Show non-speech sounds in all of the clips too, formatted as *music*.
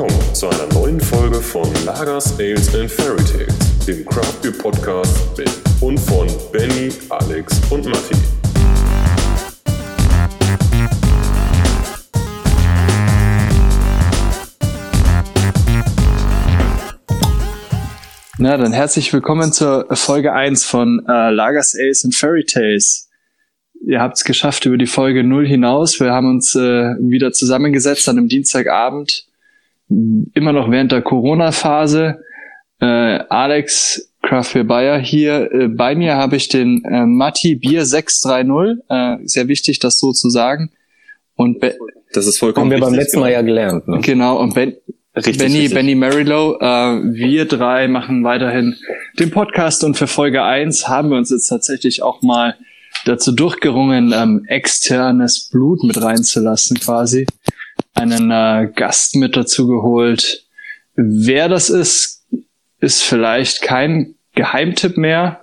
willkommen zu einer neuen Folge von Lagers, Ales and Fairy Tales, dem Craft Beer Podcast mit und von Benny, Alex und Matti. Na, dann herzlich willkommen zur Folge 1 von äh, Lagers, Ales and Fairy Tales. Ihr habt es geschafft über die Folge 0 hinaus. Wir haben uns äh, wieder zusammengesetzt an einem Dienstagabend, immer noch während der Corona-Phase. Äh, Alex Craftbeer Bayer hier. Äh, bei mir habe ich den äh, Matti Bier 630. Äh, sehr wichtig, das so zu sagen. Und Be Das ist vollkommen Haben wir beim letzten Mal ja gelernt. Ne? genau, und ben Richtig, Benny, richtig. Benny Marilow, äh, wir drei machen weiterhin den Podcast und für Folge 1 haben wir uns jetzt tatsächlich auch mal dazu durchgerungen, ähm, externes Blut mit reinzulassen quasi. Einen äh, Gast mit dazu geholt. Wer das ist, ist vielleicht kein Geheimtipp mehr.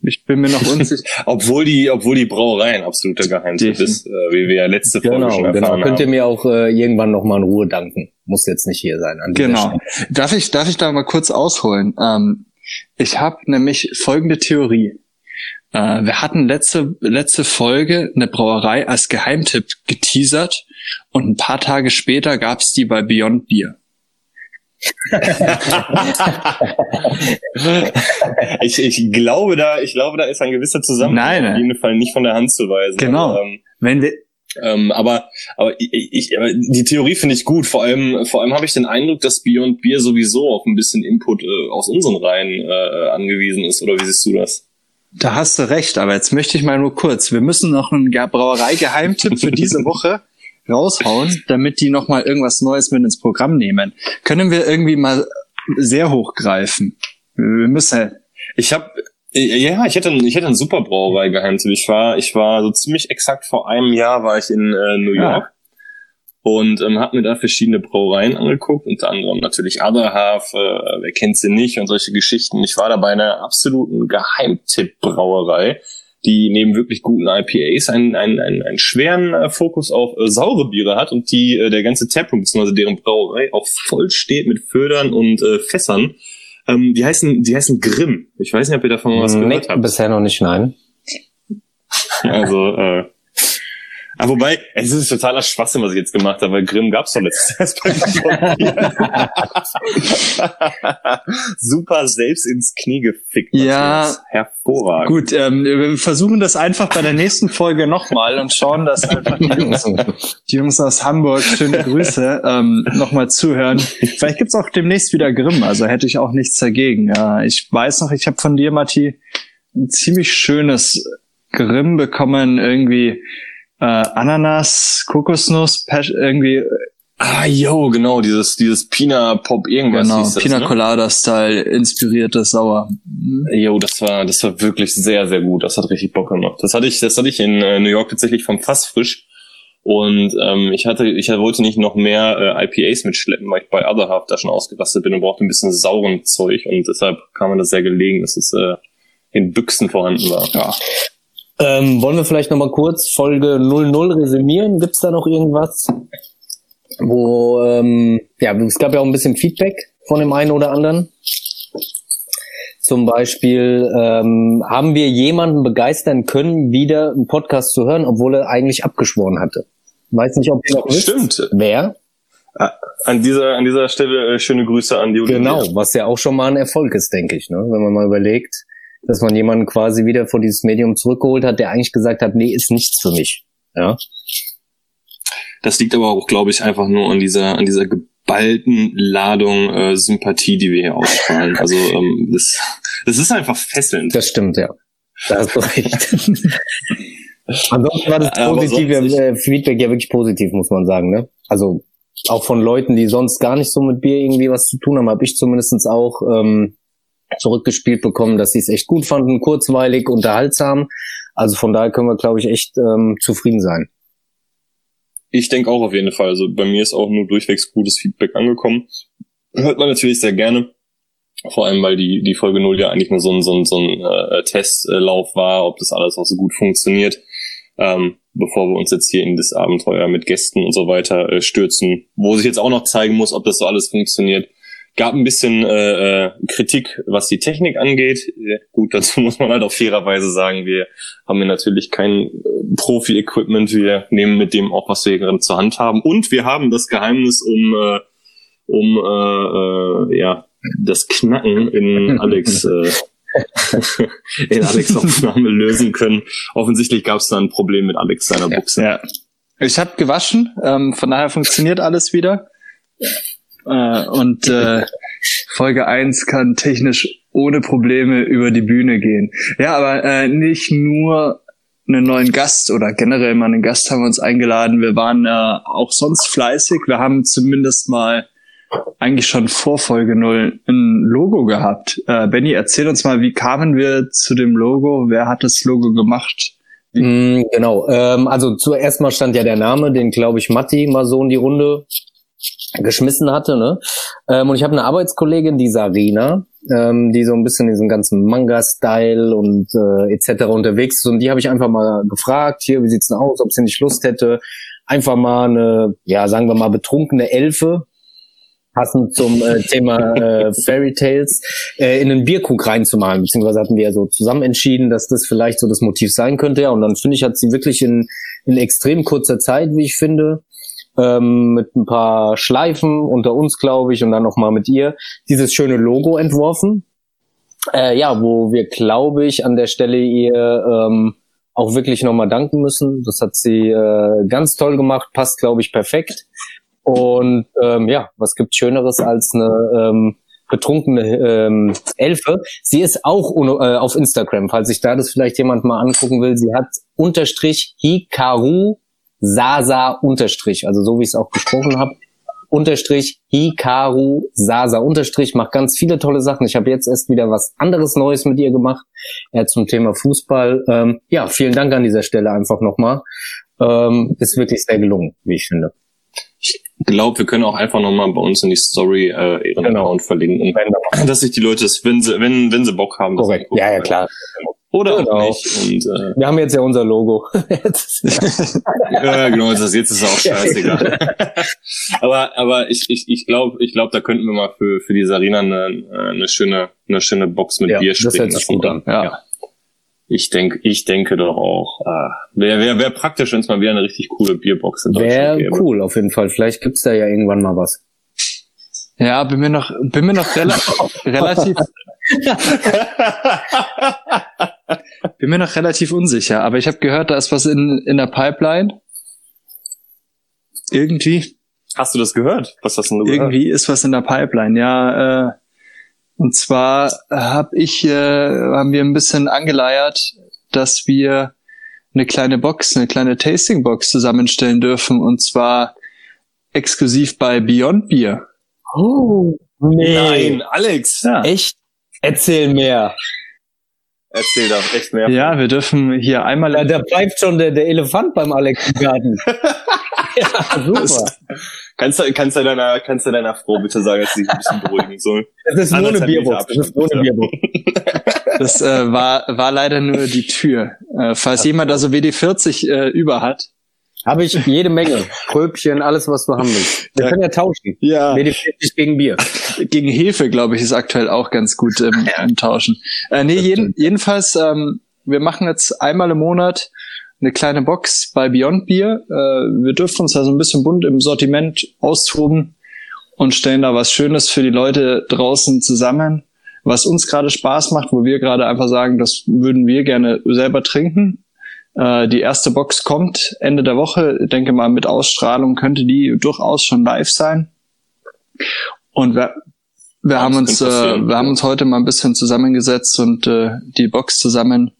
Ich bin mir noch *laughs* unsicher. Obwohl die, obwohl die Brauerei ein absoluter Geheimtipp ist, äh, wie wir ja letzte Folge Genau, schon genau. erfahren Könnt ihr haben. mir auch äh, irgendwann noch mal in Ruhe danken. Muss jetzt nicht hier sein. Genau. Darf ich, darf ich da mal kurz ausholen? Ähm, ich habe nämlich folgende Theorie. Äh, wir hatten letzte, letzte Folge eine Brauerei als Geheimtipp geteasert und ein paar Tage später gab's die bei Beyond Beer. *laughs* ich, ich glaube da, ich glaube da ist ein gewisser Zusammenhang Nein, auf jeden Fall nicht von der Hand zu weisen. Genau. Aber, ähm, Wenn wir, ähm, aber, aber ich, ich, aber die Theorie finde ich gut. Vor allem, vor allem habe ich den Eindruck, dass Beyond Beer sowieso auf ein bisschen Input äh, aus unseren Reihen äh, angewiesen ist. Oder wie siehst du das? Da hast du recht, aber jetzt möchte ich mal nur kurz, wir müssen noch einen Ge- Brauerei-Geheimtipp für diese Woche *laughs* raushauen, damit die noch mal irgendwas Neues mit ins Programm nehmen. Können wir irgendwie mal sehr hochgreifen? Wir müssen Ich habe ja, ich hätte, ich hätte einen super Brauerei Geheimtipp. Ich war, ich war so ziemlich exakt vor einem Jahr war ich in äh, New Ah. Und ähm, habe mir da verschiedene Brauereien angeguckt, unter anderem natürlich Half, äh, wer kennt sie nicht und solche Geschichten. Ich war da bei einer absoluten Geheimtipp-Brauerei, die neben wirklich guten IPAs einen, einen, einen, einen schweren äh, Fokus auf äh, saure Biere hat und die äh, der ganze Taproom bzw. deren Brauerei auch voll steht mit Födern und äh, Fässern. Ähm, die heißen, die heißen Grimm. Ich weiß nicht, ob ihr davon was Nee, gehört habt. bisher noch nicht, nein. Also, äh, ah, wobei, es ist totaler Schwachsinn, was ich jetzt gemacht habe, weil Grimm gab's doch letztes erst bei. *laughs* Super selbst ins Knie gefickt. Ja. Hervorragend. Gut, ähm, wir versuchen das einfach bei der nächsten Folge nochmal und schauen, dass einfach die Jungs, die Jungs aus Hamburg, schöne Grüße, ähm, nochmal zuhören. Vielleicht gibt's auch demnächst wieder Grimm, also hätte ich auch nichts dagegen. Ja, ich weiß noch, ich habe von dir, Matti, ein ziemlich schönes Grimm bekommen, irgendwie äh, Ananas, Kokosnuss, Pesch, irgendwie Ah, yo, genau, dieses, dieses Pina Pop irgendwas genau, hieß das, Pina ne? Colada Style inspiriertes Sauer. Mhm. Jo, das war, das war wirklich sehr, sehr gut. Das hat richtig Bock gemacht. Das hatte ich, das hatte ich in äh, New York tatsächlich vom Fass frisch. Und ähm, ich hatte, ich wollte nicht noch mehr äh, IPAs mitschleppen, weil ich bei Other Half da schon ausgerastet bin und brauchte ein bisschen sauren Zeug. Und deshalb kam mir das sehr gelegen, dass es äh, in Büchsen vorhanden war. Ja. Ähm, wollen wir vielleicht noch mal kurz Folge 00 resümieren? Gibt's da noch irgendwas? Wo, ähm, ja, es gab ja auch ein bisschen Feedback von dem einen oder anderen. Zum Beispiel ähm, haben wir jemanden begeistern können, wieder einen Podcast zu hören, obwohl er eigentlich abgeschworen hatte. Weiß nicht, ob ihr noch wisst. Stimmt. Wer? An dieser, an dieser Stelle äh, schöne Grüße an die. Genau, was ja auch schon mal ein Erfolg ist, denke ich, ne? wenn man mal überlegt, dass man jemanden quasi wieder vor dieses Medium zurückgeholt hat, der eigentlich gesagt hat, nee, ist nichts für mich. Ja, Das liegt aber auch, glaube ich, einfach nur an dieser, an dieser geballten Ladung äh, Sympathie, die wir hier ausstrahlen. Also ähm, das, das ist einfach fesselnd. das stimmt, ja. Da hast du recht. *laughs* Ansonsten war das positive äh, Feedback ja wirklich positiv, muss man sagen. Ne? Also auch von Leuten, die sonst gar nicht so mit Bier irgendwie was zu tun haben, habe ich zumindestens auch ähm, zurückgespielt bekommen, dass sie es echt gut fanden, kurzweilig, unterhaltsam. Also von daher können wir, glaube ich, echt ähm, zufrieden sein. Ich denke auch auf jeden Fall. Also bei mir ist auch nur durchwegs gutes Feedback angekommen. Hört man natürlich sehr gerne. Vor allem, weil die, die Folge 0 ja eigentlich nur so ein, so ein, so ein äh, Testlauf war, ob das alles auch so gut funktioniert. ähm, bevor wir uns jetzt hier in das Abenteuer mit Gästen und so weiter äh, stürzen, wo sich jetzt auch noch zeigen muss, ob das so alles funktioniert. Gab ein bisschen äh, äh, Kritik, was die Technik angeht. Gut, *laughs* dazu muss man halt auch fairerweise sagen, wir haben hier natürlich kein äh, Profi-Equipment. Wir nehmen mit dem auch, was wir gerade zur Hand haben. Und wir haben das Geheimnis um, äh, um äh, äh, ja, das Knacken in *laughs* Alex äh, *laughs* in Alex Aufnahme lösen können. Offensichtlich gab es da ein Problem mit Alex seiner Buchse. Ja. Ich habe gewaschen, ähm, von daher funktioniert alles wieder. Äh, und äh, Folge 1 kann technisch ohne Probleme über die Bühne gehen. Ja, aber äh, nicht nur einen neuen Gast oder generell mal einen Gast haben wir uns eingeladen. Wir waren äh, auch sonst fleißig. Wir haben zumindest mal eigentlich schon vor Folge 0 ein Logo gehabt. Äh, Benny, erzähl uns mal, wie kamen wir zu dem Logo? Wer hat das Logo gemacht? Mm, genau. Ähm, also zuerst mal stand ja der Name, den glaube ich Matti mal so in die Runde geschmissen hatte. Ne? Ähm, und ich habe eine Arbeitskollegin, die Sarina, ähm, die so ein bisschen in diesem ganzen Manga-Style und äh, etc. unterwegs ist. Und die habe ich einfach mal gefragt, hier, wie sieht's denn aus, ob sie nicht Lust hätte, einfach mal eine, ja, sagen wir mal, betrunkene Elfe passend zum äh, Thema äh, *laughs* Fairy Tales, äh, in einen Bierkrug reinzumalen. Beziehungsweise hatten wir ja so zusammen entschieden, dass das vielleicht so das Motiv sein könnte. Ja, und dann finde ich, hat sie wirklich in, in extrem kurzer Zeit, wie ich finde, ähm, mit ein paar Schleifen unter uns, glaube ich, und dann nochmal mit ihr, dieses schöne Logo entworfen. Äh, ja, wo wir, glaube ich, an der Stelle ihr ähm, auch wirklich nochmal danken müssen. Das hat sie äh, ganz toll gemacht, passt, glaube ich, perfekt. Und ähm, ja, was gibt Schöneres als eine ähm, betrunkene ähm, Elfe? Sie ist auch äh, auf Instagram, falls sich da das vielleicht jemand mal angucken will. Sie hat unterstrich Hikaru Sasa unterstrich, also so wie ich es auch gesprochen habe. Unterstrich Hikaru Sasa unterstrich macht ganz viele tolle Sachen. Ich habe jetzt erst wieder was anderes Neues mit ihr gemacht äh, zum Thema Fußball. Ähm, ja, vielen Dank an dieser Stelle einfach nochmal. Ähm, ist wirklich sehr gelungen, wie ich finde. Ich glaube, wir können auch einfach nochmal bei uns in die Story äh, ihren genau. Account verlinken, dass sich die Leute, wenn sie, wenn, wenn sie Bock haben, Korrekt. Ja, ja, klar. Oder genau. auch nicht. Und, äh, wir haben jetzt ja unser Logo. *laughs* *laughs* ja, genau, das, jetzt ist es auch scheißegal. *laughs* aber aber ich, ich, ich glaube, ich glaub, da könnten wir mal für, für die Sarina eine, eine schöne eine schöne Box mit ja, Bier spielen. Das hört sich gut an. Ja. ja. Ich denke, ich denke doch auch. Äh, Wäre wär, wär praktisch, wenn es mal wieder eine richtig coole Bierbox in Deutschland Wäre cool, auf jeden Fall. Vielleicht gibt's da ja irgendwann mal was. Ja, bin mir noch, bin mir noch rela relativ, bin mir noch relativ unsicher. Aber ich habe gehört, da ist was in in der Pipeline. Irgendwie. Hast du das gehört? Was hast du denn gehört? Irgendwie ist was in der Pipeline. Ja. Äh, und zwar hab ich, äh, haben wir ein bisschen angeleiert, dass wir eine kleine Box, eine kleine Tasting Box zusammenstellen dürfen und zwar exklusiv bei Beyond Beer. Oh, nee. Nein, Alex. Ja. Echt? Erzähl mehr. Erzähl doch echt mehr. Ja, wir dürfen hier einmal. Ja, da bleibt schon der, der Elefant beim Alex im Garten. *laughs* ja, super. Kannst du, kannst du deiner, kannst du deiner Frau bitte sagen, dass sie sich ein bisschen beruhigen soll? Das ist nur eine Bierbox. Das ist nur eine Bierbox. *laughs* Das äh, war, war leider nur die Tür. Äh, falls jemand also WD40 äh, über hat. Habe ich jede Menge. Kröpchen, alles, was du haben willst. Wir ja. können ja tauschen. Ja. WD40 gegen Bier. Gegen Hefe, glaube ich, ist aktuell auch ganz gut im, ja. im Tauschen. Äh, nee, jeden, jedenfalls, ähm, wir machen jetzt einmal im Monat eine kleine Box bei Beyond Beer. Äh, wir dürfen uns da so ein bisschen bunt im Sortiment austoben und stellen da was Schönes für die Leute draußen zusammen, was uns gerade Spaß macht, wo wir gerade einfach sagen, das würden wir gerne selber trinken. Äh, die erste Box kommt Ende der Woche. Ich denke mal, mit Ausstrahlung könnte die durchaus schon live sein. Und wir, wir haben uns, äh, wir haben uns heute mal ein bisschen zusammengesetzt und äh, die Box zusammen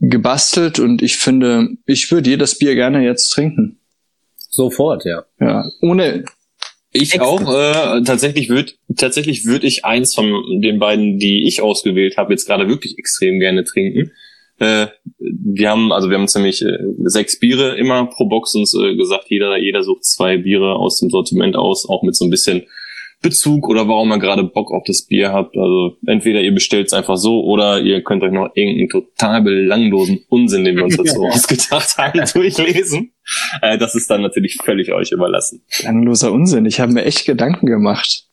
gebastelt und ich finde, ich würde jedes Bier gerne jetzt trinken. Sofort, ja. Ja, ohne. Ich Extra. auch. Äh, tatsächlich würde tatsächlich würde ich eins von den beiden, die ich ausgewählt habe, jetzt gerade wirklich extrem gerne trinken. Äh, wir haben also wir haben uns nämlich äh, sechs Biere immer pro Box uns äh, gesagt, jeder jeder sucht zwei Biere aus dem Sortiment aus, auch mit so ein bisschen Bezug oder warum ihr gerade Bock auf das Bier habt. Also entweder ihr bestellt es einfach so oder ihr könnt euch noch irgendeinen total belanglosen Unsinn, den wir uns dazu *laughs* ausgedacht haben, durchlesen. Äh, das ist dann natürlich völlig euch überlassen. Belangloser Unsinn. Ich habe mir echt Gedanken gemacht.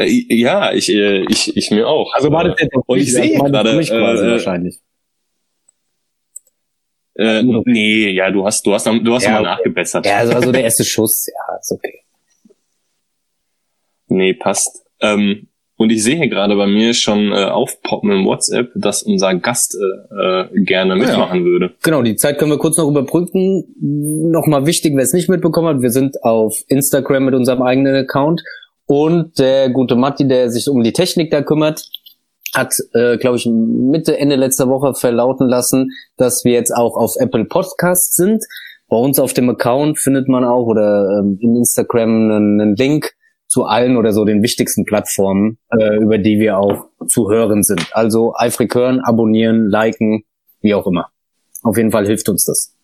Äh, ja, ich, äh, ich, ich mir auch. Also war das jetzt Und ich sehe gerade, mich quasi äh, wahrscheinlich. Äh, nee, ja, du hast, du hast, du hast Ja, mal okay. nachgebessert. Ja, also, also der erste *laughs* Schuss, ja, ist okay. Nee, passt. Ähm, und ich sehe hier gerade bei mir schon äh, aufpoppen im WhatsApp, dass unser Gast äh, äh, gerne mitmachen würde. Genau, die Zeit können wir kurz noch überbrücken. Nochmal wichtig, wer es nicht mitbekommen hat, wir sind auf Instagram mit unserem eigenen Account und der gute Matti, der sich um die Technik da kümmert, hat, äh, glaube ich, Mitte, Ende letzter Woche verlauten lassen, dass wir jetzt auch auf Apple Podcasts sind. Bei uns auf dem Account findet man auch oder ähm, in Instagram einen, einen Link zu allen oder so den wichtigsten Plattformen, äh, über die wir auch zu hören sind. Also eifrig hören, abonnieren, liken, wie auch immer. Auf jeden Fall hilft uns das.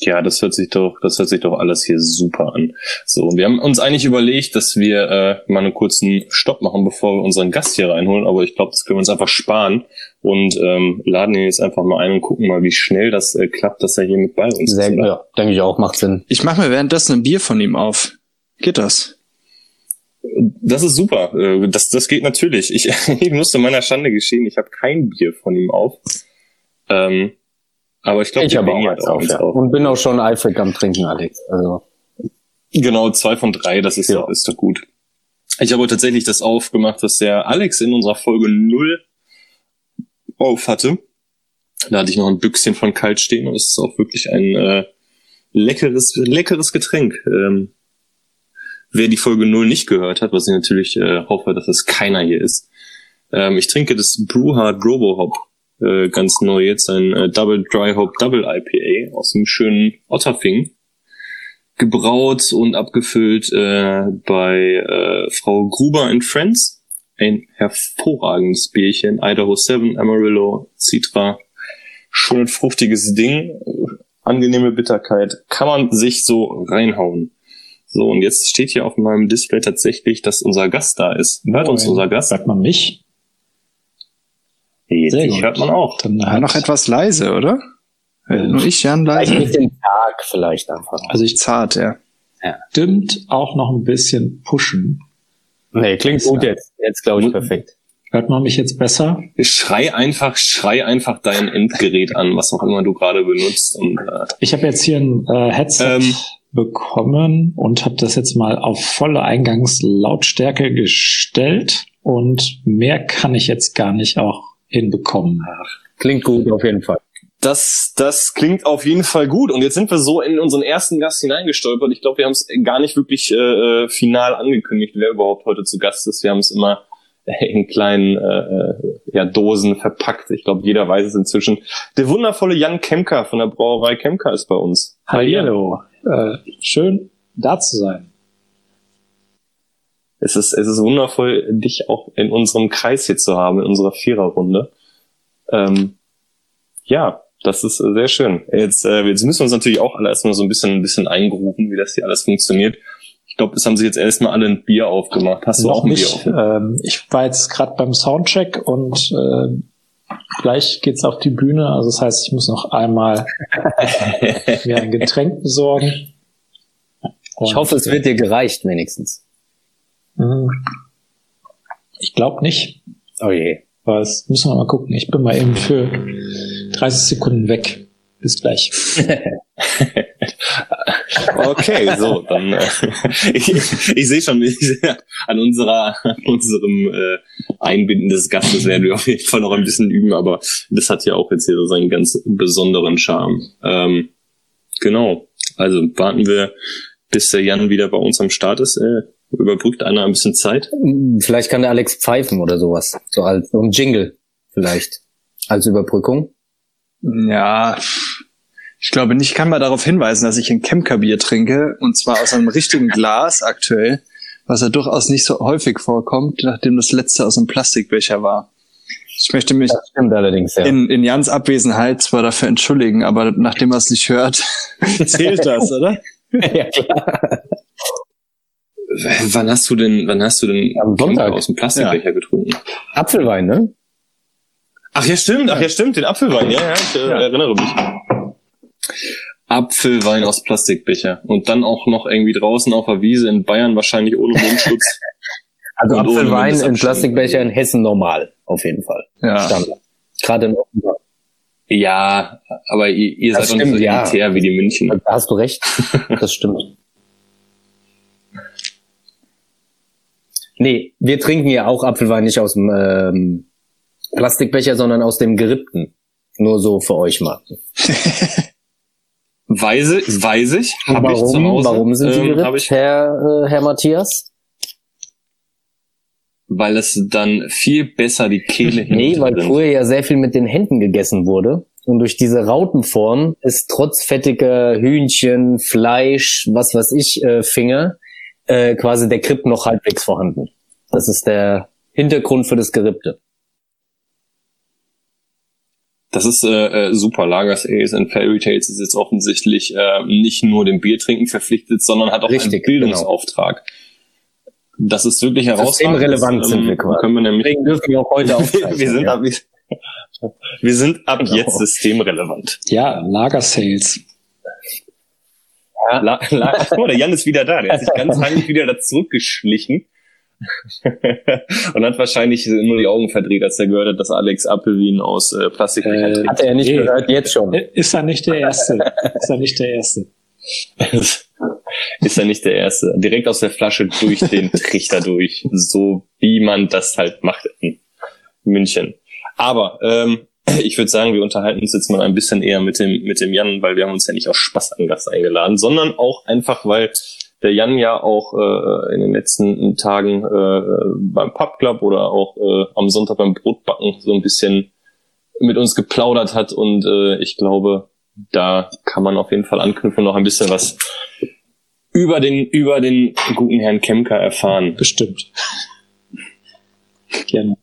Ja, das hört sich doch, das hört sich doch alles hier super an. So, und wir haben uns eigentlich überlegt, dass wir äh, mal einen kurzen Stopp machen, bevor wir unseren Gast hier reinholen. Aber ich glaube, das können wir uns einfach sparen und ähm, laden ihn jetzt einfach mal ein und gucken mal, wie schnell das äh, klappt, dass er hier mit bei uns Sehr, ist. oder? ja, denke ich auch, macht Sinn. Ich mache mir währenddessen ein Bier von ihm auf. Geht das? Das ist super. Äh, Das, das geht natürlich. Ich, *laughs* ich musste meiner Schande geschehen, ich habe kein Bier von ihm auf. Ähm, aber ich glaube, Ich habe auch eins auf, ja. Und bin auch schon eifrig am Trinken, Alex. Also, Genau, zwei von drei, das ist, Ja. doch, ist doch gut. Ich habe tatsächlich das aufgemacht, was der Alex in unserer Folge null auf hatte. Da hatte ich noch ein Büchschen von kalt stehen und es ist auch wirklich ein äh, leckeres, leckeres Getränk. Ähm, wer die Folge null nicht gehört hat, was ich natürlich äh, hoffe, dass es keiner hier ist. Ähm, ich trinke das Brewhard Robo Hop äh, ganz neu jetzt, ein äh, Double Dry Hop Double IPA aus dem schönen Otterfing gebraut und abgefüllt äh, bei äh, Frau Gruber and Friends. Ein hervorragendes Bierchen. Idaho 7, Amarillo, Citra. Schön fruchtiges Ding. Angenehme Bitterkeit. Kann man sich so reinhauen. So, und jetzt steht hier auf meinem Display tatsächlich, dass unser Gast da ist. Hört uns Moin. unser Gast? Hört man mich? Jetzt Sehr dich gut. hört man auch. Dann Ja, hat, noch etwas leise, oder? Äh, Nur ich, Jan, vielleicht ein leise? bisschen Tag vielleicht einfach. also ich Zart, ja. stimmt auch noch ein bisschen pushen. Nee, klingt gut jetzt. Jetzt glaube ich perfekt. Hört man mich jetzt besser? Schrei einfach, schrei einfach dein Endgerät an, was auch immer du gerade benutzt. Und äh, Ich habe jetzt hier ein äh, Headset Ähm. bekommen und habe das jetzt mal auf volle Eingangslautstärke gestellt und mehr kann ich jetzt gar nicht auch hinbekommen. Klingt gut auf jeden Fall. Das, das klingt auf jeden Fall gut. Und jetzt sind wir so in unseren ersten Gast hineingestolpert. Ich glaube, wir haben es gar nicht wirklich äh, äh, final angekündigt, wer überhaupt heute zu Gast ist. Wir haben es immer *laughs* in kleinen äh, äh, ja, Dosen verpackt. Ich glaube, jeder weiß es inzwischen. Der wundervolle Jan Kemker von der Brauerei Kemker ist bei uns. Hallo. Äh, schön da zu sein. Es ist, es ist wundervoll, dich auch in unserem Kreis hier zu haben, in unserer Viererrunde. Ähm, ja, das ist äh, sehr schön. Jetzt, äh, jetzt müssen wir uns natürlich auch alle erstmal so ein bisschen, ein bisschen eingrufen, wie das hier alles funktioniert. Ich glaube, es haben sich jetzt erstmal alle ein Bier aufgemacht. Hast du Noch auch ein nicht. Bier auf? Ähm, ich war jetzt gerade beim Soundcheck und äh, gleich geht's auf die Bühne. Also das heißt, ich muss noch einmal *laughs* mir ein Getränk besorgen. Ich Und, hoffe, es wird dir gereicht wenigstens. Mhm. Ich glaube nicht. Oh je. Das müssen wir mal gucken. Ich bin mal eben für 30 Sekunden weg. Bis gleich. *laughs* Okay, so, dann äh, *laughs* ich, ich sehe schon, ich, an unserer, an unserem äh, Einbinden des Gastes werden wir auf jeden Fall noch ein bisschen üben, aber das hat ja auch jetzt hier so seinen ganz besonderen Charme. Ähm, genau, also warten wir, bis der Jan wieder bei uns am Start ist. Äh, überbrückt einer ein bisschen Zeit. Hm, Vielleicht kann der Alex pfeifen oder sowas. So als so ein Jingle vielleicht. Als Überbrückung. Ja, ich glaube nicht. Ich kann mal darauf hinweisen, dass ich ein Kemker-Bier trinke und zwar aus einem richtigen *laughs* Glas aktuell, was ja durchaus nicht so häufig vorkommt, nachdem das letzte aus einem Plastikbecher war. Ich möchte mich Das stimmt allerdings, ja. in, in Jans Abwesenheit zwar dafür entschuldigen, aber nachdem er es nicht hört, *laughs* zählt das, oder? *laughs* ja, klar. Wann hast du denn, wann hast du denn Am Sonntag. Aus dem Plastikbecher getrunken? Apfelwein, ne? Ach ja, stimmt, ach ja, stimmt, den Apfelwein, ja, ja, ich äh, erinnere mich. Apfelwein aus Plastikbecher. Und dann auch noch irgendwie draußen auf der Wiese in Bayern, wahrscheinlich ohne Mundschutz. *laughs* Also Und Apfelwein in. Plastikbecher in Hessen normal, auf jeden Fall. Ja. Standard. Gerade in Offenbach. ja, aber ihr, ihr seid doch nicht so stimmt, ja. elitär wie die München. Da hast du recht. Das stimmt. Nee, wir trinken ja auch Apfelwein nicht aus dem ähm, Plastikbecher, sondern aus dem gerippten. Nur so für euch mal. Weiß, ich- weiß ich. Hab ich zu warum, Hause. warum sind sie ähm, gerippt, hab ich, Herr, äh, Herr Matthias? Weil es dann viel besser die Kehle *laughs* Nee, weil früher ja sehr viel mit den Händen gegessen wurde. Und durch diese Rautenform ist trotz fettiger Hühnchen, Fleisch, was weiß ich, äh, Finger, äh, quasi der Kripp noch halbwegs vorhanden. Das ist der Hintergrund für das Gerippte. Das ist äh, äh, super. Lagers Ales and Fairy Tales ist jetzt offensichtlich äh, nicht nur dem Biertrinken verpflichtet, sondern hat auch Richtig, einen Bildungsauftrag. Das ist wirklich herausragend. Systemrelevant Das, sind wir quasi. Können wir nämlich Deswegen dürfen wir auch heute aufzeichnen. wir sind ja. ab, wir sind ab Genau. jetzt systemrelevant. Ja, Lagersales. La, la, guck mal, der Jan ist wieder da. Der hat sich ganz *laughs* heimlich wieder da zurückgeschlichen. und hat wahrscheinlich nur die Augen verdreht, als er gehört hat, dass Alex Appelwien aus äh, Plastikbecher Äh, trinkt. Hat er nicht Nee. gehört, jetzt schon. Ist er nicht der Erste? Ist er nicht der Erste? ist er nicht der Erste. Direkt aus der Flasche durch den Trichter durch. So wie man das halt macht in München. Aber ähm, ich würde sagen, wir unterhalten uns jetzt mal ein bisschen eher mit dem, mit dem Jan, weil wir haben uns ja nicht aus Spaß an Gast eingeladen, sondern auch einfach, weil der Jan ja auch äh, in den letzten Tagen äh, beim Pubclub oder auch äh, am Sonntag beim Brotbacken so ein bisschen mit uns geplaudert hat und äh, ich glaube, da kann man auf jeden Fall anknüpfen und noch ein bisschen was über den, über den guten Herrn Kemker erfahren. Bestimmt. Gerne.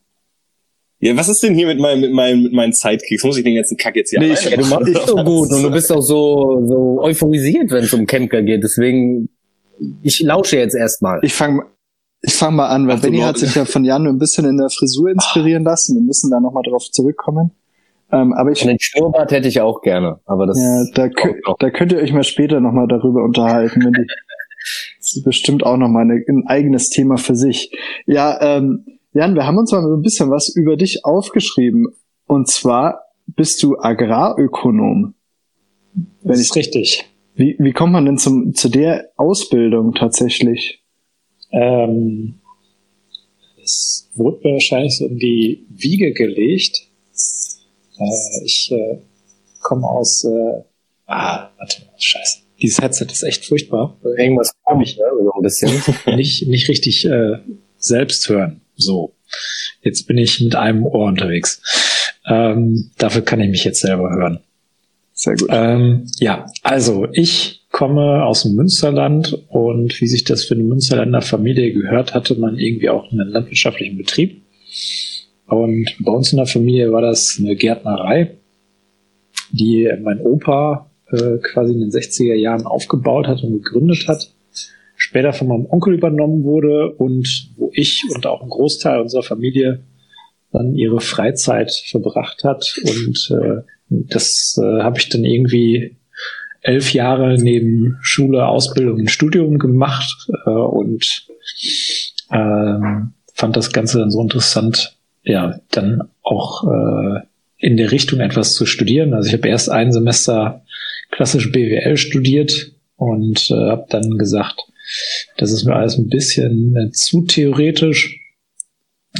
Ja, was ist denn hier mit meinem, mit meinem, mit meinen Sidekicks? Muss ich den ganzen Kack jetzt hier Nee, ich- du machst es so gut und du bist auch so, so euphorisiert, wenn es um Kemker geht. Deswegen, ich lausche jetzt erstmal. Ich fange ich fang mal an, weil Ach, Benny hat sich ja von Jan ein bisschen in der Frisur inspirieren lassen. Wir müssen da nochmal drauf zurückkommen. Ähm, aber ich, Und den Schnurrbart hätte ich auch gerne, aber das ja, da, da könnt ihr euch mal später nochmal darüber unterhalten. Wenn die, *laughs* das ist bestimmt auch nochmal eine, ein eigenes Thema für sich. Ja, ähm, Jan, wir haben uns mal so ein bisschen was über dich aufgeschrieben. Und zwar bist du Agrarökonom. Wenn Das ich, ist richtig. wie, wie kommt man denn zum, zu der Ausbildung tatsächlich? Ähm, es wurde mir wahrscheinlich so in die Wiege gelegt. Äh, ich äh, komme aus. Äh, ah, warte mal, scheiße. Dieses Headset ist echt furchtbar. Irgendwas komisch, ne? so ein bisschen. *laughs* nicht, nicht richtig äh, selbst hören. So. Jetzt bin ich mit einem Ohr unterwegs. Ähm, dafür kann ich mich jetzt selber hören. Sehr gut. Ähm, ja, also ich komme aus dem Münsterland und wie sich das für eine Münsterländer Familie gehört, hatte man irgendwie auch einen landwirtschaftlichen Betrieb. Und bei uns in der Familie war das eine Gärtnerei, die mein Opa äh, quasi in den 60er Jahren aufgebaut hat und gegründet hat, später von meinem Onkel übernommen wurde und wo ich und auch ein Großteil unserer Familie dann ihre Freizeit verbracht hat. Und äh, das äh, habe ich dann irgendwie elf Jahre neben Schule, Ausbildung und Studium gemacht äh, und ähm, fand das Ganze dann so interessant, ja, dann auch äh, in der Richtung etwas zu studieren. Also ich habe erst ein Semester klassisch BWL studiert und äh, habe dann gesagt, das ist mir alles ein bisschen äh, zu theoretisch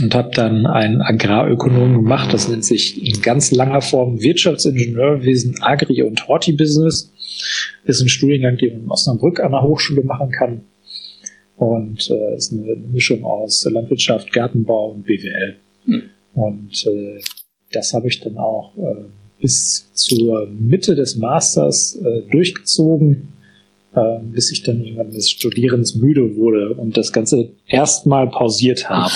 und habe dann einen Agrarökonom gemacht. Das nennt sich in ganz langer Form Wirtschaftsingenieurwesen, Agri- und Horti-Business. Ist ein Studiengang, den man in Osnabrück an der Hochschule machen kann. Und äh, ist eine Mischung aus Landwirtschaft, Gartenbau und BWL. Und äh, das habe ich dann auch äh, bis zur Mitte des Masters äh, durchgezogen, äh, bis ich dann irgendwann des Studierens müde wurde und das Ganze erstmal pausiert habe.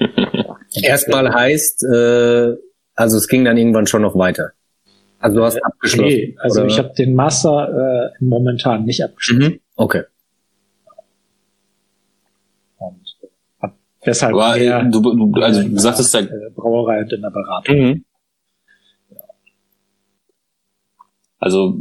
*laughs* Erstmal heißt, äh, also es ging dann irgendwann schon noch weiter. Also du hast abgeschlossen. Nee, also oder? ich habe den Master äh, momentan nicht abgeschlossen. Mhm. Okay. Und hab deshalb Aber mehr äh, du, du, also du sagtest äh, Brauerei und in der Beratung. Mhm. Also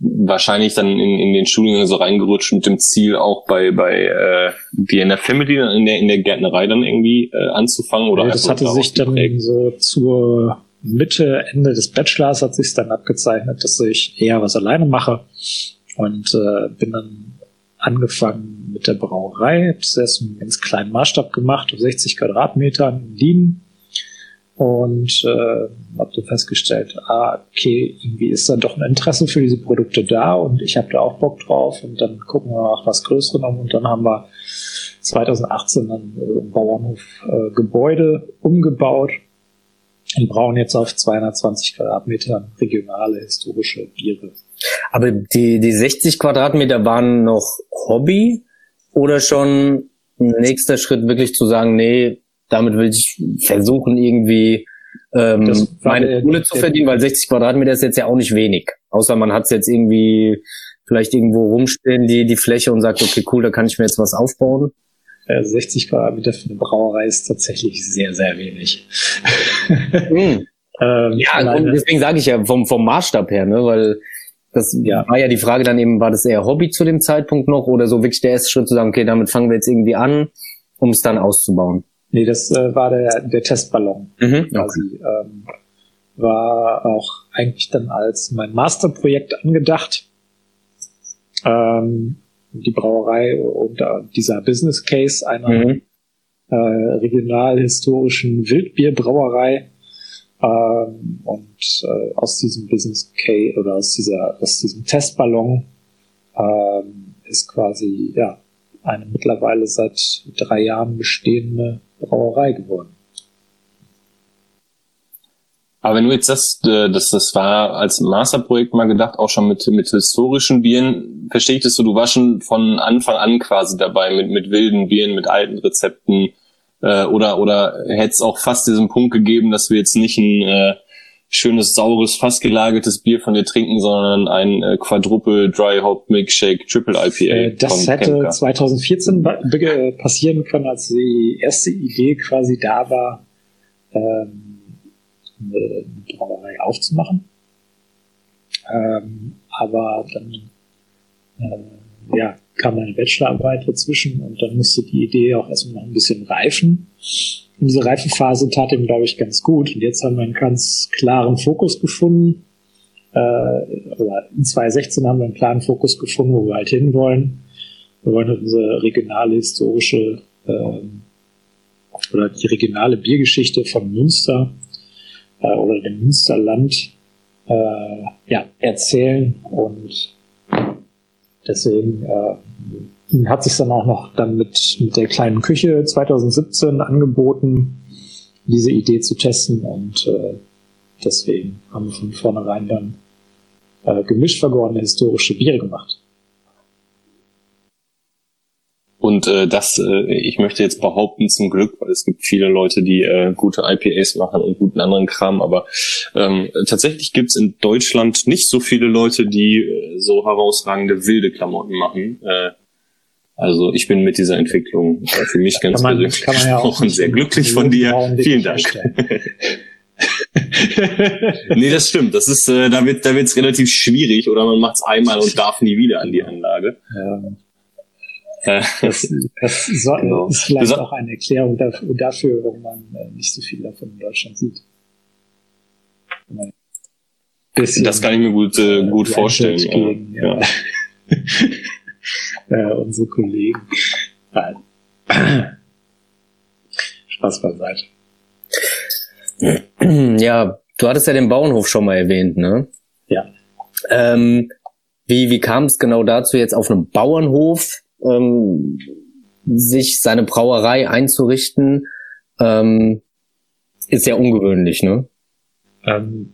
wahrscheinlich dann in, in den Studiengang so reingerutscht mit dem Ziel auch bei bei äh, die in der Family in der in der Gärtnerei dann irgendwie äh, anzufangen oder Nee, das hatte sich dann geprägt? so zur Mitte, Ende des Bachelors hat sich dann abgezeichnet, dass ich eher was alleine mache und äh, bin dann angefangen mit der Brauerei, hab das erst einen ganz kleinen Maßstab gemacht, auf 60 Quadratmetern in Wien und äh, habe dann festgestellt, ah, okay, irgendwie ist da doch ein Interesse für diese Produkte da und ich habe da auch Bock drauf. Und dann gucken wir nach was Größerem. Und dann haben wir 2018 dann äh, im Bauernhof äh, Gebäude umgebaut. Und brauen jetzt auf 220 Quadratmetern regionale historische Biere. Aber die, die 60 Quadratmeter waren noch Hobby oder schon nächster Schritt wirklich zu sagen, nee, damit will ich versuchen irgendwie ähm, meine Kohle zu verdienen, weil 60 Quadratmeter ist jetzt ja auch nicht wenig. Außer man hat es jetzt irgendwie vielleicht irgendwo rumstehen, die, die Fläche und sagt, okay, cool, da kann ich mir jetzt was aufbauen. Äh, 60 Quadratmeter für eine Brauerei ist tatsächlich sehr, sehr wenig. Mhm. *laughs* ähm, Ja, und deswegen sage ich ja vom, vom Maßstab her, ne, weil das Ja. war ja die Frage dann eben, war das eher Hobby zu dem Zeitpunkt noch oder so wirklich der erste Schritt zu sagen, okay, damit fangen wir jetzt irgendwie an, um es dann auszubauen. Nee, das äh, war der, der Testballon. Mhm. quasi. Ähm, war auch eigentlich dann als mein Masterprojekt angedacht. Ähm, die Brauerei und äh, dieser Business Case einer Mhm. äh, regional historischen Wildbierbrauerei. Ähm, und äh, aus diesem Business Case oder aus dieser aus diesem Testballon ähm, ist quasi ja eine mittlerweile seit drei Jahren bestehende Brauerei geworden. Aber wenn du jetzt sagst, äh, dass das war als Masterprojekt mal gedacht, auch schon mit, mit historischen Bieren, verstehe ich das so, du warst schon von Anfang an quasi dabei mit, mit wilden Bieren, mit alten Rezepten, äh, oder, oder hätte es auch fast diesen Punkt gegeben, dass wir jetzt nicht ein äh, schönes, saures, fast gelagertes Bier von dir trinken, sondern ein äh, Quadruple Dry Hop Milkshake Triple IPA. Äh, das hätte Kemper. 2014 ba- be- passieren können, als die erste Idee quasi da war, ähm, eine Brauerei aufzumachen. Ähm, aber dann äh, ja, kam meine Bachelorarbeit dazwischen und dann musste die Idee auch erstmal noch ein bisschen reifen. Und diese Reifephase tat ihm, glaube ich, ganz gut. Und jetzt haben wir einen ganz klaren Fokus gefunden. Äh, oder in 2016 haben wir einen klaren Fokus gefunden, wo wir halt hinwollen. Wir wollen halt unsere regionale historische ähm, oder die regionale Biergeschichte von Münster äh, oder dem Münsterland äh, ja, erzählen und deswegen äh, hat sich dann auch noch dann mit, mit der kleinen Küche 2017 angeboten, diese Idee zu testen und äh, deswegen haben wir von vornherein dann äh, gemischt vergorene historische Biere gemacht. Und äh, das, äh, ich möchte jetzt behaupten, zum Glück, weil es gibt viele Leute, die äh, gute IPAs machen und guten anderen Kram, aber ähm, tatsächlich gibt's in Deutschland nicht so viele Leute, die äh, so herausragende wilde Klamotten machen. Äh, also ich bin mit dieser Entwicklung äh, für mich ganz man- persönlich kann man ja auch sehr glücklich von dir. Vielen Dank. *laughs* nee, das stimmt. Das ist, äh, da wird da wird's relativ schwierig oder man macht's einmal und *laughs* darf nie wieder an die Anlage. Ja, *laughs* das, das so, Genau. ist vielleicht auch eine Erklärung dafür, dafür warum man äh, nicht so viel davon in Deutschland sieht. Bisschen, das kann ich mir gut, äh, gut vorstellen. Gegen, ja. ja. *laughs* äh, unsere Kollegen. Nein. *clears throat* Spaß beiseite. Ja, du hattest ja den Bauernhof schon mal erwähnt, ne? Ja. Ähm, wie wie kam es genau dazu, jetzt auf einem Bauernhof ähm, sich seine Brauerei einzurichten? Ähm, ist ja ungewöhnlich, ne? Ähm,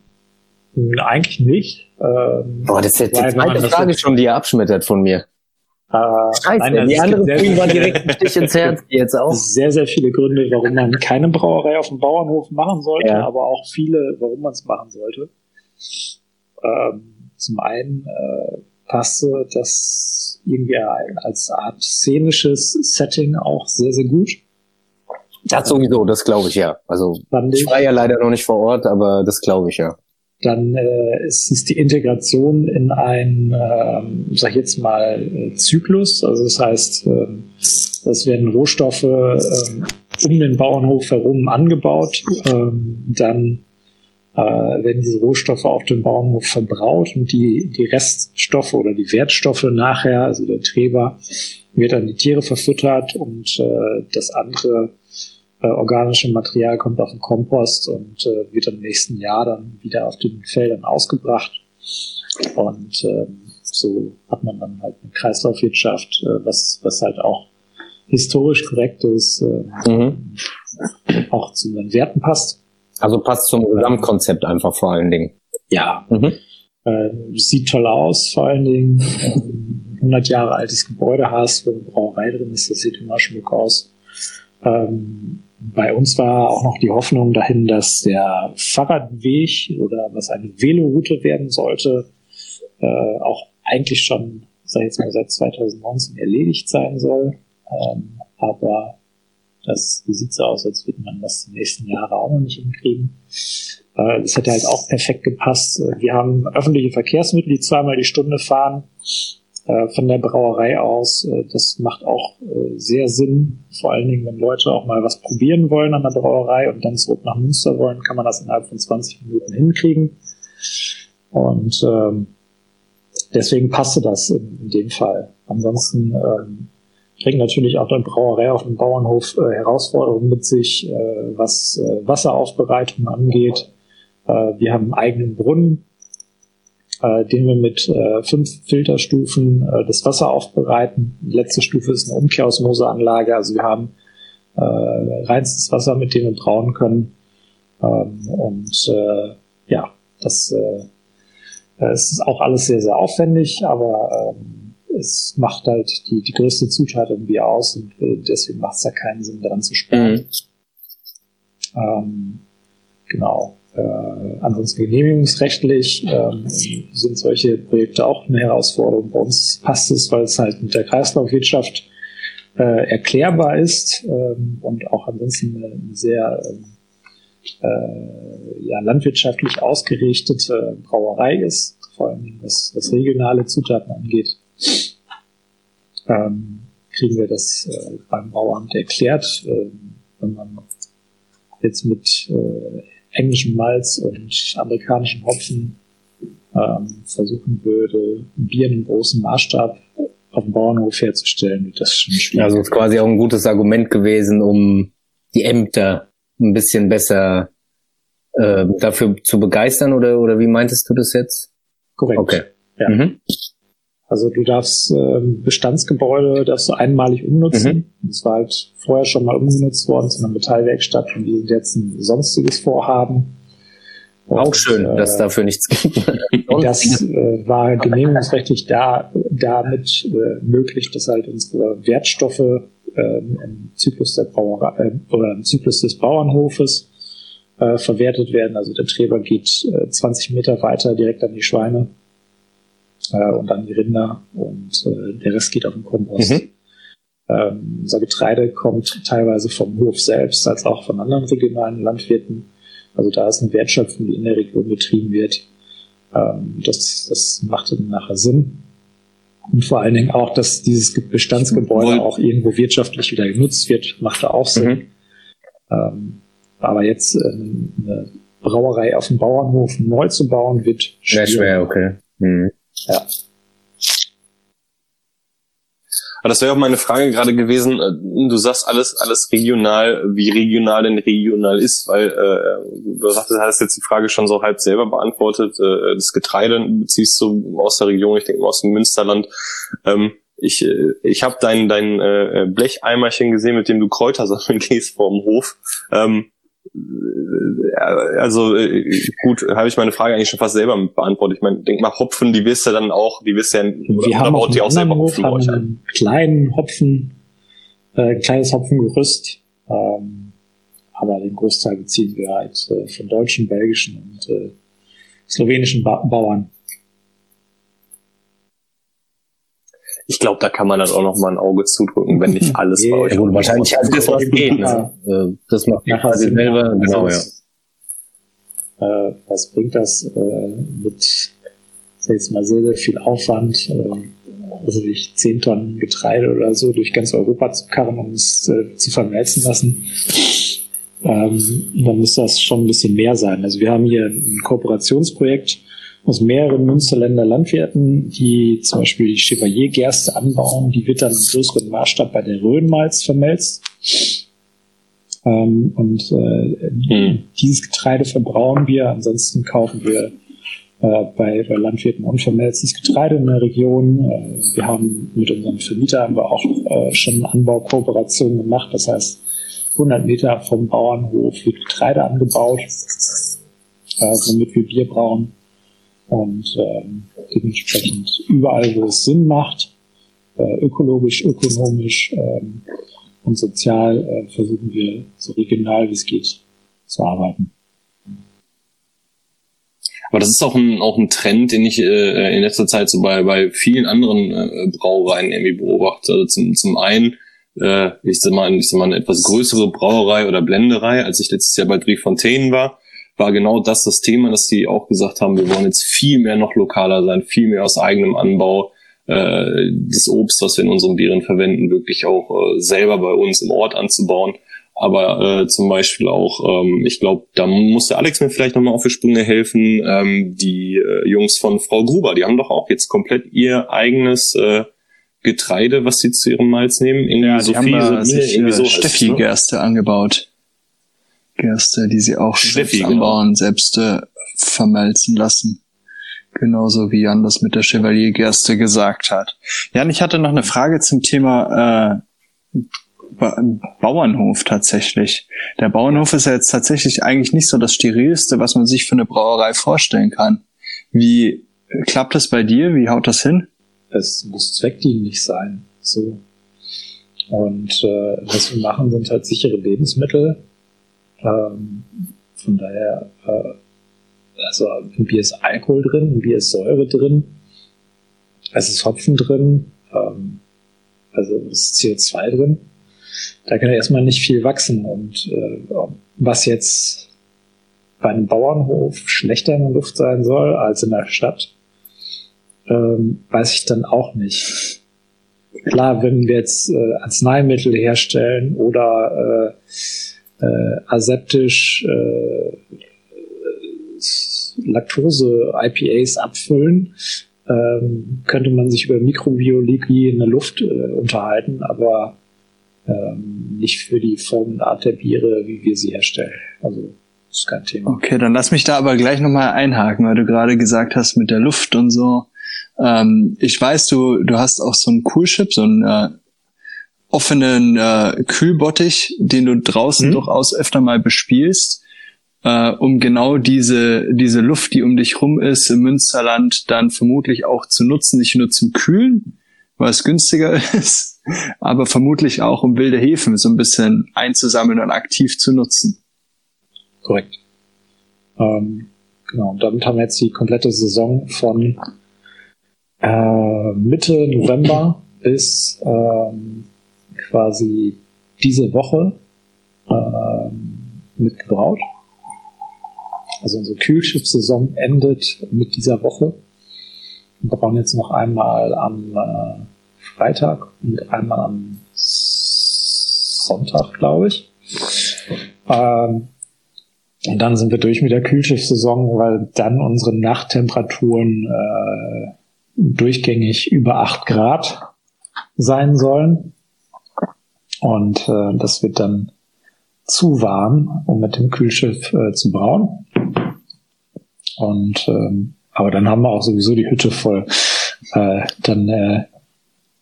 eigentlich nicht. Ähm, Boah, das ist jetzt die zweite Frage schon, die er abschmettert von mir. Äh, Scheiße, nein, also die andere Frage war direkt ein Stich ins Herz, die jetzt auch. *laughs* sehr, sehr viele Gründe, warum man keine Brauerei auf dem Bauernhof machen sollte, Ja. aber auch viele, warum man es machen sollte. Ähm, zum einen äh, passte das irgendwie als Art szenisches Setting auch sehr, sehr gut. Das sowieso, das glaube ich ja. Also Fand ich war ja leider noch nicht vor Ort, aber das glaube ich ja. Dann äh, ist es die Integration in ein, ähm, sag ich jetzt mal, äh, Zyklus. Also das heißt, ähm, das werden Rohstoffe ähm, um den Bauernhof herum angebaut. Ähm, dann äh, werden diese Rohstoffe auf dem Bauernhof verbraut und die, die Reststoffe oder die Wertstoffe nachher, also der Treber, wird an die Tiere verfüttert und äh, das andere äh, organische Material kommt auf den Kompost und äh, wird im nächsten Jahr dann wieder auf den Feldern ausgebracht. Und äh, so hat man dann halt eine Kreislaufwirtschaft, äh, was, was halt auch historisch korrekt ist, äh, mhm. auch zu den Werten passt. Also passt zum Gesamtkonzept einfach vor allen Dingen. Ja. Mhm. Äh, sieht toll aus, vor allen Dingen. Äh, 100 Jahre altes Gebäude hast, wo eine Brauerei drin ist, das sieht immer schmuck aus. Ähm, bei uns war auch noch die Hoffnung dahin, dass der Fahrradweg oder was eine Veloroute werden sollte, äh, auch eigentlich schon, sag ich jetzt mal, seit 2019 erledigt sein soll. Ähm, aber das sieht so aus, als würde man das die nächsten Jahre auch noch nicht hinkriegen. Äh, das hätte halt auch perfekt gepasst. Wir haben öffentliche Verkehrsmittel, die zweimal die Stunde fahren äh, von der Brauerei aus. Äh, das macht auch äh, sehr Sinn. Vor allen Dingen, wenn Leute auch mal was probieren wollen an der Brauerei und dann zurück nach Münster wollen, kann man das innerhalb von 20 Minuten hinkriegen. Und ähm, deswegen passte das in, in dem Fall. Ansonsten ähm, bringt natürlich auch eine Brauerei auf dem Bauernhof äh, Herausforderungen mit sich, äh, was äh, Wasseraufbereitung angeht. Äh, wir haben einen eigenen Brunnen, äh, den wir mit äh, fünf Filterstufen das Wasser aufbereiten. Die letzte Stufe ist eine Umkehrosmoseanlage, also wir haben reinstes Wasser, mit dem wir brauen können. Ähm, und ja, das es ist auch alles sehr, sehr aufwendig, aber ähm, es macht halt die, die größte Zutat irgendwie aus und äh, deswegen macht es da keinen Sinn, daran zu sparen. Mhm. Ähm, genau. Äh, ansonsten genehmigungsrechtlich ähm, sind solche Projekte auch eine Herausforderung. Bei uns passt es, weil es halt mit der Kreislaufwirtschaft äh, erklärbar ist ähm, und auch ansonsten eine, eine sehr äh, ja, landwirtschaftlich ausgerichtete Brauerei ist, vor allem was, was regionale Zutaten angeht. Ähm, kriegen wir das äh, beim Bauamt erklärt, äh, wenn man jetzt mit äh, englischem Malz und amerikanischem Hopfen ähm, versuchen würde, Bier in einem großen Maßstab auf dem Bauernhof herzustellen, wird das schon schwierig. Also ist quasi auch ein gutes Argument gewesen, um die Ämter ein bisschen besser äh, dafür zu begeistern oder oder wie meintest du das jetzt? Korrekt. Okay. Ja. Mhm. Also du darfst äh, Bestandsgebäude darfst du einmalig umnutzen. Mhm. Das war halt vorher schon mal umgenutzt worden zu einer Metallwerkstatt und die sind jetzt ein sonstiges Vorhaben. Und, Auch schön, äh, dass dafür nichts gibt. *laughs* das äh, war genehmigungsrechtlich da damit äh, möglich, dass halt unsere Wertstoffe äh, im Zyklus der Brauerei äh, oder im Zyklus des Bauernhofes äh, verwertet werden. Also der Treber geht äh, 20 Meter weiter direkt an die Schweine äh, und dann die Rinder und äh, der Rest geht auf den Kompost. Mhm. Ähm, unser Getreide kommt teilweise vom Hof selbst, als auch von anderen regionalen Landwirten. Also da ist eine Wertschöpfung, die in der Region betrieben wird. Ähm, das, das macht dann nachher Sinn. Und vor allen Dingen auch, dass dieses Bestandsgebäude auch irgendwo wirtschaftlich wieder genutzt wird, macht da auch Sinn. Mhm. Ähm, aber jetzt äh, eine Brauerei auf dem Bauernhof neu zu bauen, wird schwer. Sehr schwer, okay. Mhm. Ja. Aber das wäre auch meine Frage gerade gewesen. Äh, du sagst alles, alles regional, wie regional denn regional ist, weil äh, du hast jetzt die Frage schon so halb selber beantwortet. Äh, das Getreide beziehst du aus der Region, ich denke mal aus dem Münsterland. Ähm, ich äh, ich habe dein dein äh, Blecheimerchen gesehen, mit dem du Kräuter sammeln *laughs* gehst vorm Hof. Ähm, also äh, gut, habe ich meine Frage eigentlich schon fast selber beantwortet. Ich meine, denk mal, Hopfen, die wisst ihr dann auch, die wisst ihr, wir haben baut die auch selber Hopfen haben einen kleinen Hopfen, äh, kleines Hopfengerüst, ähm, aber den Großteil beziehen wir halt äh, von deutschen, belgischen und äh, slowenischen ba Bauern. Ich glaube, da kann man dann auch noch mal ein Auge zudrücken, wenn nicht alles bei euch. Ja, gut, wahrscheinlich halt das, was geht. Ne? Äh, Das macht Ja, quasi selber. Genau, Also ja. äh, was bringt das äh, mit, sag ich jetzt mal, sehr, sehr viel Aufwand, äh, also durch 10 Tonnen Getreide oder so durch ganz Europa zu karren, um es äh, zu vermelzen lassen. Ähm, dann muss das schon ein bisschen mehr sein. Also wir haben hier ein Kooperationsprojekt aus mehreren Münsterländer Landwirten, die zum Beispiel die Chevalier-Gerste anbauen. Die wird dann im größeren Maßstab bei der Rhönmalz vermelzt. Ähm, und äh, Hm. dieses Getreide verbrauen wir. Ansonsten kaufen wir äh, bei, bei Landwirten unvermelztes Getreide in der Region. Äh, wir haben mit unserem Vermieter haben wir auch äh, schon Anbaukooperationen gemacht. Das heißt, 100 Meter vom Bauernhof wird Getreide angebaut, äh, womit wir Bier brauen. Und ähm, dementsprechend überall, wo es Sinn macht, äh, ökologisch, ökonomisch ähm, und sozial, äh, versuchen wir so regional wie es geht zu arbeiten. Aber das ist auch ein, auch ein Trend, den ich äh, in letzter Zeit so bei, bei vielen anderen äh, Brauereien irgendwie beobachte. Also zum, zum einen, äh, ich sag mal, ich sag mal, eine etwas größere Brauerei oder Blenderei, als ich letztes Jahr bei Driefontaine war, war genau das das Thema, dass sie auch gesagt haben, wir wollen jetzt viel mehr noch lokaler sein, viel mehr aus eigenem Anbau, äh, das Obst, was wir in unseren Bieren verwenden, wirklich auch äh, selber bei uns im Ort anzubauen. Aber äh, zum Beispiel auch, ähm, ich glaube, da muss der Alex mir vielleicht nochmal auf die Sprünge helfen, ähm, die äh, Jungs von Frau Gruber, die haben doch auch jetzt komplett ihr eigenes äh, Getreide, was sie zu ihrem Malz nehmen. Irgendwie Ja, die haben Sophie, da Sabine, sich irgendwie äh, so ne? Steffi-Gerste angebaut. Gerste, die sie auch Steffi, selbst genau. anbauen, selbst äh, vermelzen lassen. Genauso wie Jan das mit der Chevalier-Gerste gesagt hat. Jan, ich hatte noch eine Frage zum Thema äh, ba Bauernhof tatsächlich. Der Bauernhof ist ja jetzt tatsächlich eigentlich nicht so das sterilste, was man sich für eine Brauerei vorstellen kann. Wie äh, klappt das bei dir? Wie haut das hin? es muss zweckdienlich sein. So. Und äh, was wir machen, sind halt sichere Lebensmittel. Ähm, von daher, äh, also im Bier ist Alkohol drin, im Bier ist Säure drin, es ist Hopfen drin, ähm, also es ist CO2 drin. Da kann ja erstmal nicht viel wachsen. Und äh, was jetzt bei einem Bauernhof schlechter in der Luft sein soll als in der Stadt, ähm, weiß ich dann auch nicht. Klar, wenn wir jetzt äh, Arzneimittel herstellen oder äh, äh, aseptisch äh, Laktose-IPAs abfüllen, ähm, könnte man sich über Mikrobiologie in der Luft äh, unterhalten, aber ähm, nicht für die Form und Art der Biere, wie wir sie herstellen. Also ist kein Thema. Okay, dann lass mich da aber gleich nochmal einhaken, weil du gerade gesagt hast mit der Luft und so. Ähm, ich weiß, du, du hast auch so einen Coolship, so einen äh, offenen äh, Kühlbottich, den du draußen Mhm. durchaus öfter mal bespielst, äh, um genau diese, diese Luft, die um dich rum ist im Münsterland, dann vermutlich auch zu nutzen, nicht nur zum Kühlen, weil es günstiger *laughs* ist, aber vermutlich auch um wilde Hefen so ein bisschen einzusammeln und aktiv zu nutzen. Korrekt. Ähm, genau, und damit haben wir jetzt die komplette Saison von äh, Mitte November bis ähm, quasi diese Woche ähm, mitgebraut. Also unsere Kühlschiff-Saison endet mit dieser Woche. Wir brauchen jetzt noch einmal am äh, Freitag und einmal am Sonntag, glaube ich. Ähm, und dann sind wir durch mit der Kühlschiffsaison, weil dann unsere Nachttemperaturen äh, durchgängig über 8 Grad sein sollen. Und äh, das wird dann zu warm, um mit dem Kühlschiff äh, zu brauen. Und ähm, aber dann haben wir auch sowieso die Hütte voll. Äh, dann äh,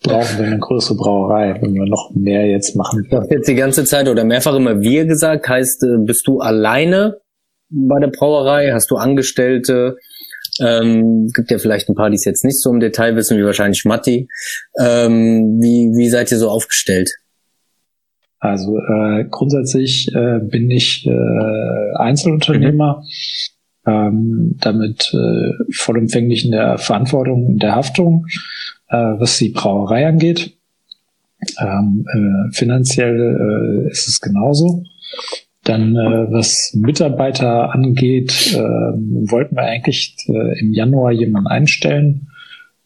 brauchen wir eine größere Brauerei, wenn wir noch mehr jetzt machen. Du hast jetzt die ganze Zeit oder mehrfach immer wir gesagt, heißt, äh, bist du alleine bei der Brauerei? Hast du Angestellte? Ähm, gibt ja vielleicht ein paar, die es jetzt nicht so im Detail wissen, wie wahrscheinlich Matti. Ähm, wie, wie seid ihr so aufgestellt? Also äh, grundsätzlich äh, bin ich äh, Einzelunternehmer, ähm, damit äh, vollumfänglich in der Verantwortung und der Haftung. äh, was die Brauerei angeht. Ähm, äh, finanziell äh, ist es genauso. Dann, äh, was Mitarbeiter angeht, äh, wollten wir eigentlich äh, im Januar jemanden einstellen.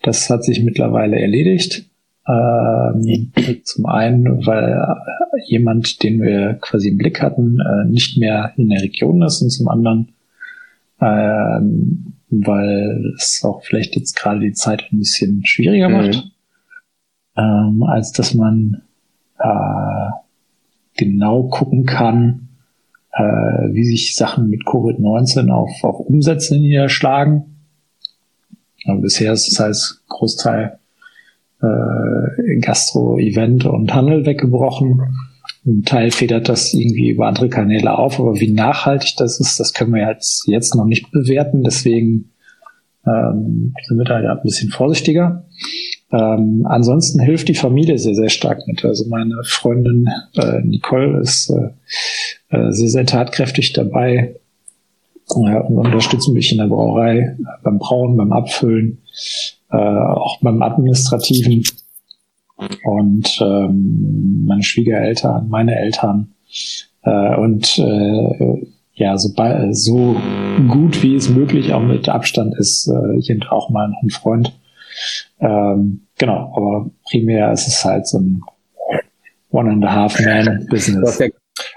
Das hat sich mittlerweile erledigt. Ähm, zum einen, weil jemand, den wir quasi im Blick hatten, äh, nicht mehr in der Region ist und zum anderen, ähm, weil es auch vielleicht jetzt gerade die Zeit ein bisschen schwieriger mhm. macht, ähm, als dass man äh, genau gucken kann, äh, wie sich Sachen mit Covid-19 auf, auf Umsätze niederschlagen. Aber bisher ist es als Großteil äh, Gastro, Event und Handel weggebrochen. Ein Teil federt das irgendwie über andere Kanäle auf, aber wie nachhaltig das ist, das können wir jetzt, jetzt noch nicht bewerten. Deswegen ähm, sind wir da ja ein bisschen vorsichtiger. Ähm, ansonsten hilft die Familie sehr, sehr stark mit. Also meine Freundin äh, Nicole ist äh, äh, sehr, sehr tatkräftig dabei äh, und unterstützen mich in der Brauerei beim Brauen, beim Abfüllen äh, auch beim Administrativen. Und ähm, meine Schwiegereltern, meine Eltern äh, und äh, ja, so, so gut wie es möglich auch mit Abstand ist, äh, hier auch mal ein Freund. Ähm, genau, aber primär ist es halt so ein One and a Half Man Business.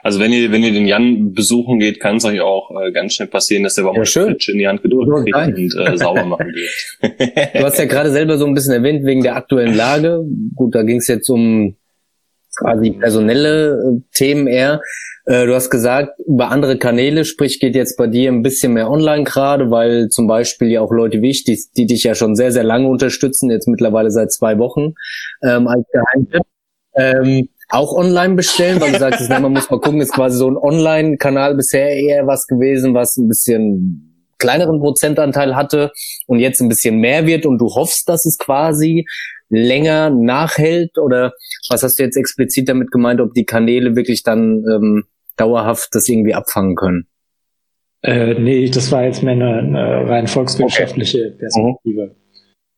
Also wenn ihr, wenn ihr den Jan besuchen geht, kann es euch auch äh, ganz schnell passieren, dass der mal ja, Switch in die Hand gedrückt kriegt und äh, sauber machen wird. du hast ja gerade selber so ein bisschen erwähnt, wegen der aktuellen Lage. Gut, da ging es jetzt um quasi personelle äh, Themen eher. Äh, du hast gesagt, über andere Kanäle, sprich geht jetzt bei dir ein bisschen mehr online gerade, weil zum Beispiel ja auch Leute wie ich, die, die dich ja schon sehr, sehr lange unterstützen, jetzt mittlerweile seit zwei Wochen ähm, als Geheimtipp. Ähm, auch online bestellen, weil du sagst, man muss mal gucken, ist quasi so ein Online-Kanal bisher eher was gewesen, was ein bisschen kleineren Prozentanteil hatte und jetzt ein bisschen mehr wird und du hoffst, dass es quasi länger nachhält oder was hast du jetzt explizit damit gemeint, ob die Kanäle wirklich dann ähm, dauerhaft das irgendwie abfangen können? Äh, nee, das war jetzt mehr eine, eine rein volkswirtschaftliche okay. Perspektive. Mhm.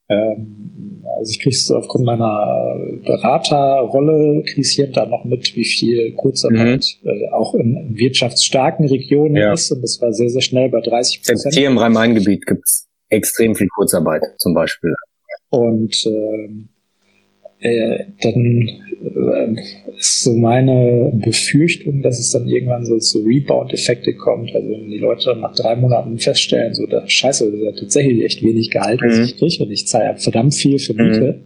Ähm, also ich kriege es aufgrund meiner Beraterrolle, kriege ich hier da noch mit, wie viel Kurzarbeit mhm. äh, auch in wirtschaftsstarken Regionen ja. ist. Und das war sehr, sehr schnell bei 30 Prozent. Hier im Rhein-Main-Gebiet gibt's extrem viel Kurzarbeit zum Beispiel. Und ähm, äh, dann äh, ist so meine Befürchtung, dass es dann irgendwann so zu Rebound-Effekte kommt. Also wenn die Leute dann nach drei Monaten feststellen, so, da, scheiße, das ist ja tatsächlich echt wenig Gehalt, was mhm. ich kriege und ich zahle verdammt viel für Miete,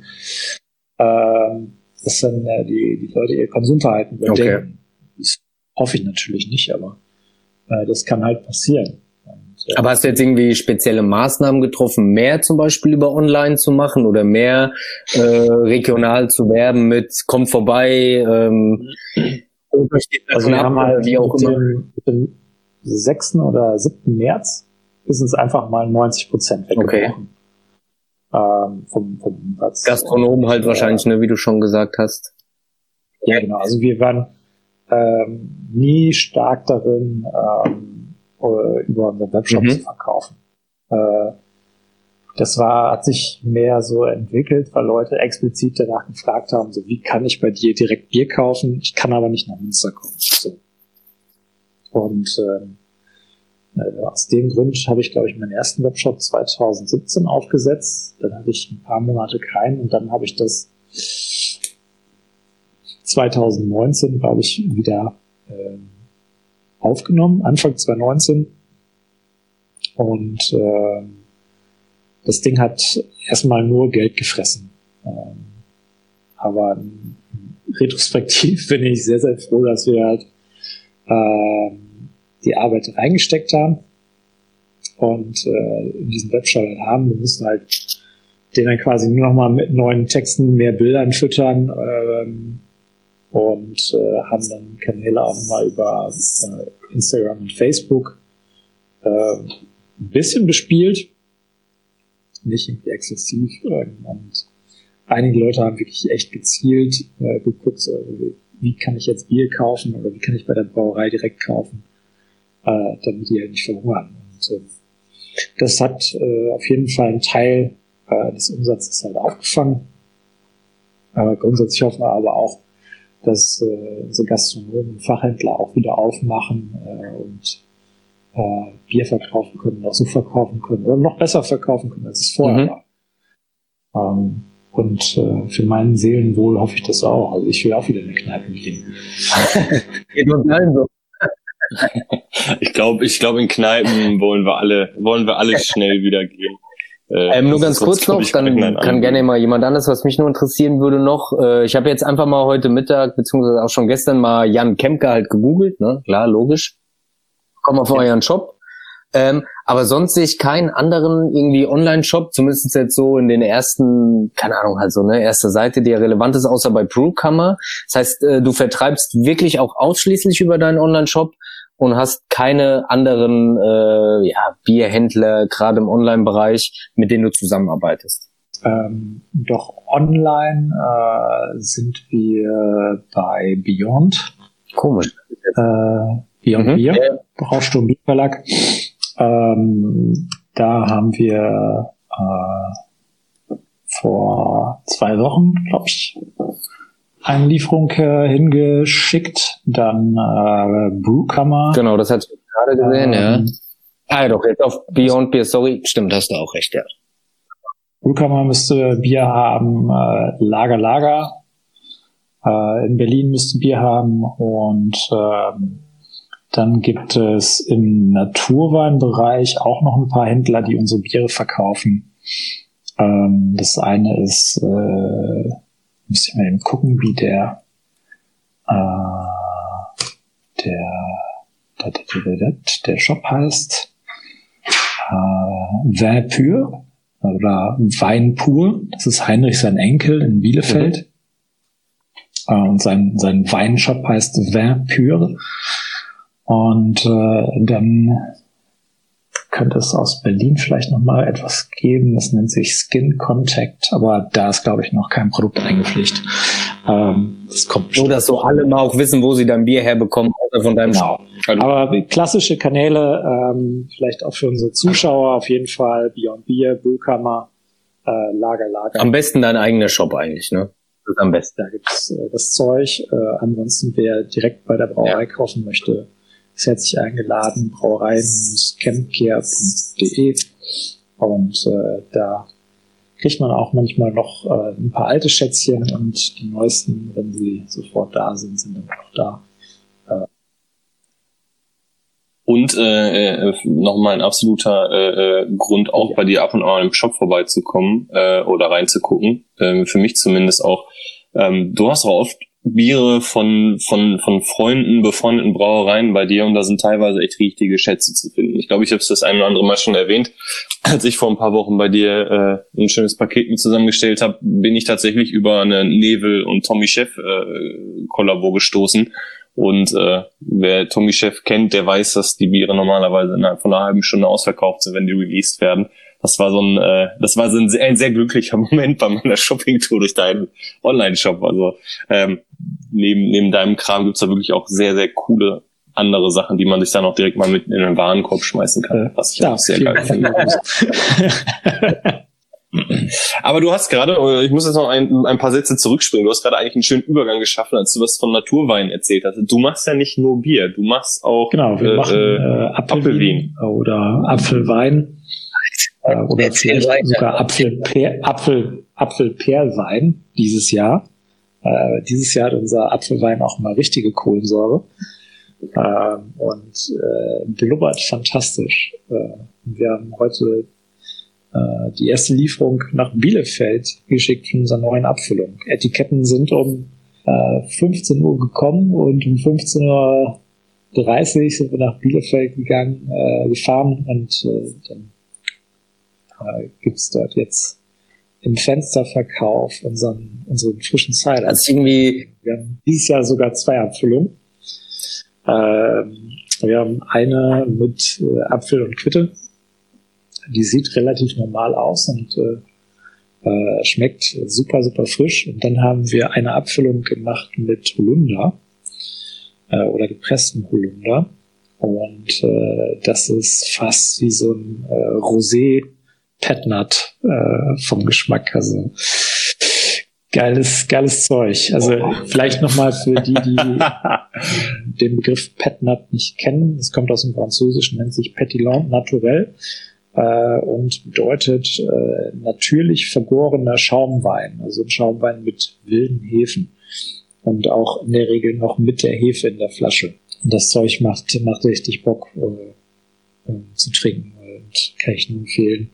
mhm. äh, dass dann äh, die, die Leute ihr Konsumverhalten überdenken. Okay. Das hoffe ich natürlich nicht, aber äh, das kann halt passieren. Aber hast du jetzt irgendwie spezielle Maßnahmen getroffen, mehr zum Beispiel über Online zu machen oder mehr äh, regional zu werben mit kommt vorbei? Ähm, *clears throat* also wir haben halt wie auch immer. Dem, mit dem 6. oder 7. März ist es einfach mal 90 Prozent weggebrochen. Okay. Ähm, vom, vom Umsatz. Gastronomen halt ja. wahrscheinlich, ne, wie du schon gesagt hast. Ja, genau. Also wir waren ähm, nie stark darin, ähm, äh, über unseren Webshop mhm. zu verkaufen. Äh, das war, hat sich mehr so entwickelt, weil Leute explizit danach gefragt haben, so wie kann ich bei dir direkt Bier kaufen? Ich kann aber nicht nach Münster kommen. So. Und ähm, äh, aus dem Grund habe ich, glaube ich, meinen ersten Webshop 2017 aufgesetzt. Dann hatte ich ein paar Monate keinen und dann habe ich das 2019, glaube ich, wieder ähm, aufgenommen, Anfang 2019. Und äh, das Ding hat erstmal nur Geld gefressen. Ähm, aber retrospektiv *laughs* bin ich sehr, sehr froh, dass wir halt äh, die Arbeit reingesteckt haben und äh, in diesen Webshop halt haben. Wir mussten halt den dann quasi nur noch mal mit neuen Texten, mehr Bildern füttern. Ähm, und äh, haben dann Kanäle auch mal über äh, Instagram und Facebook äh, ein bisschen bespielt, nicht irgendwie exzessiv. Äh, und einige Leute haben wirklich echt gezielt äh, geguckt, so, wie kann ich jetzt Bier kaufen oder wie kann ich bei der Brauerei direkt kaufen, äh, damit die halt nicht verhungern. Und äh, das hat äh, auf jeden Fall einen Teil äh, des Umsatzes halt aufgefangen Aber grundsätzlich hoffen wir aber auch, dass äh, unsere Gastronomen und Fachhändler auch wieder aufmachen äh, und äh, Bier verkaufen können, auch so verkaufen können oder noch besser verkaufen können, als es vorher Mhm. war. Ähm, und äh, für meinen Seelenwohl hoffe ich das auch. Also ich will auch wieder in eine Kneipe gehen. *laughs* Geht uns allen so. Ich glaube, ich glaube, in Kneipen wollen wir alle, wollen wir alle schnell wieder gehen. Äh, Ähm, nur ganz kurz noch, dann kann an. gerne mal jemand anderes, was mich nur interessieren würde noch. Äh, ich habe jetzt einfach mal heute Mittag, beziehungsweise auch schon gestern mal Jan Kemke halt gegoogelt, ne? Klar, logisch. Komm auf euren Shop. Ähm, aber sonst sehe ich keinen anderen irgendwie Online-Shop, zumindest jetzt so in den ersten, keine Ahnung, halt so, ne, erste Seite, die relevant ist, außer bei Brewkammer. Das heißt, äh, du vertreibst wirklich auch ausschließlich über deinen Online-Shop und hast keine anderen äh, ja, Bierhändler, gerade im Online-Bereich, mit denen du zusammenarbeitest. Ähm, doch online äh, sind wir bei Beyond, Komisch. äh, Beyond Mhm. Bier, Brausturm Bierverlag. Ähm, da haben wir äh, vor zwei Wochen, glaube ich, eine Lieferung äh, hingeschickt. Dann äh, Brewkammer. Genau, das ich gerade gesehen, ja. Ähm, Ah, ja, doch, jetzt auf Beyond Beer, sorry. Stimmt, hast du auch recht, ja. Brewkammer müsste Bier haben, äh, Lager Lager. Äh, in Berlin müsste Bier haben und ähm, dann gibt es im Naturweinbereich auch noch ein paar Händler, die unsere Biere verkaufen. Ähm, das eine ist, äh, müsste ich mal eben gucken, wie der, äh, der, der, Shop heißt. Äh, Vin Pur oder Wein pur. Das ist Heinrich sein Enkel in Bielefeld. Äh, und sein, sein Weinshop heißt Vin Pur. Und äh, dann könnte es aus Berlin vielleicht noch mal etwas geben. Das nennt sich Skin Contact, aber da ist, glaube ich, noch kein Produkt eingepflegt. Ähm, das kommt Nur, dass so alle mal auch wissen, wo sie dein Bier herbekommen, außer von deinem Genau. Aber klassische Kanäle, ähm, vielleicht auch für unsere Zuschauer auf jeden Fall, Beyond Beer, Brewkammer, äh, Lager, Lager. Am besten dein eigener Shop eigentlich, ne? Das ist am besten. da gibt's äh, das Zeug. Äh, ansonsten, wer direkt bei der Brauerei kaufen möchte, herzlich eingeladen, brauerei-campcare.de und äh, da kriegt man auch manchmal noch äh, ein paar alte Schätzchen und die neuesten, wenn sie sofort da sind, sind dann auch da. Und äh, äh, nochmal ein absoluter äh, äh, Grund, auch bei dir ab und an im Shop vorbeizukommen äh, oder reinzugucken. Ähm, für mich zumindest auch. Ähm, du hast auch oft Biere von, von, von Freunden, befreundeten Brauereien bei dir und da sind teilweise echt richtige Schätze zu finden. Ich glaube, ich habe es das ein oder andere Mal schon erwähnt. *clears throat* Als ich vor ein paar Wochen bei dir äh, ein schönes Paket mit zusammengestellt habe, bin ich tatsächlich über eine Nevel und Tommy Chef äh, gestoßen. Und äh, wer Tommy Chef kennt, der weiß, dass die Biere normalerweise innerhalb von einer halben Stunde ausverkauft sind, wenn die released werden. Das war so ein, äh, das war so ein sehr, ein sehr glücklicher *laughs* Moment bei meiner Shopping-Tour durch deinen Online-Shop. Also ähm, neben, neben deinem Kram gibt's da wirklich auch sehr, sehr coole andere Sachen, die man sich dann auch direkt mal mit in den Warenkorb schmeißen kann, was ich auch sehr geil finde. *laughs* Aber du hast gerade, äh, ich muss jetzt noch ein, ein paar Sätze zurückspringen, du hast gerade eigentlich einen schönen Übergang geschaffen, als du was von Naturwein erzählt hast. Du machst ja nicht nur Bier, du machst auch Genau, wir äh, machen äh, äh, Apfelwein oder Apfelwein äh, oder vielleicht sogar Apfelpeer, Apfel, Apfelpeerwein dieses Jahr. Äh, dieses Jahr hat unser Apfelwein auch mal richtige Kohlensäure ähm, und äh, blubbert fantastisch. Äh, wir haben heute äh, die erste Lieferung nach Bielefeld geschickt von unserer neuen Abfüllung. Etiketten sind um äh, 15 Uhr gekommen und um 15 Uhr 30 sind wir nach Bielefeld gegangen, äh, gefahren und äh, dann äh, gibt's dort jetzt im Fensterverkauf unseren, unseren frischen Cider. Also irgendwie, Wir haben dieses Jahr sogar zwei Abfüllungen. Ähm, wir haben eine mit äh, Apfel und Quitte. Die sieht relativ normal aus und äh, äh, schmeckt super, super frisch. Und dann haben wir eine Abfüllung gemacht mit Holunder äh, oder gepresstem Holunder. Und äh, das ist fast wie so ein äh, Rosé Petnat äh, vom Geschmack. Also Geiles, geiles Zeug. Also oh. vielleicht nochmal für die, die *laughs* den Begriff Petnat nicht kennen. Es kommt aus dem Französischen, nennt sich Petillon naturel äh, und bedeutet äh, natürlich vergorener Schaumwein. Also ein Schaumwein mit wilden Hefen und auch in der Regel noch mit der Hefe in der Flasche. Und das Zeug macht, macht richtig Bock äh, äh, zu trinken und kann ich nur empfehlen,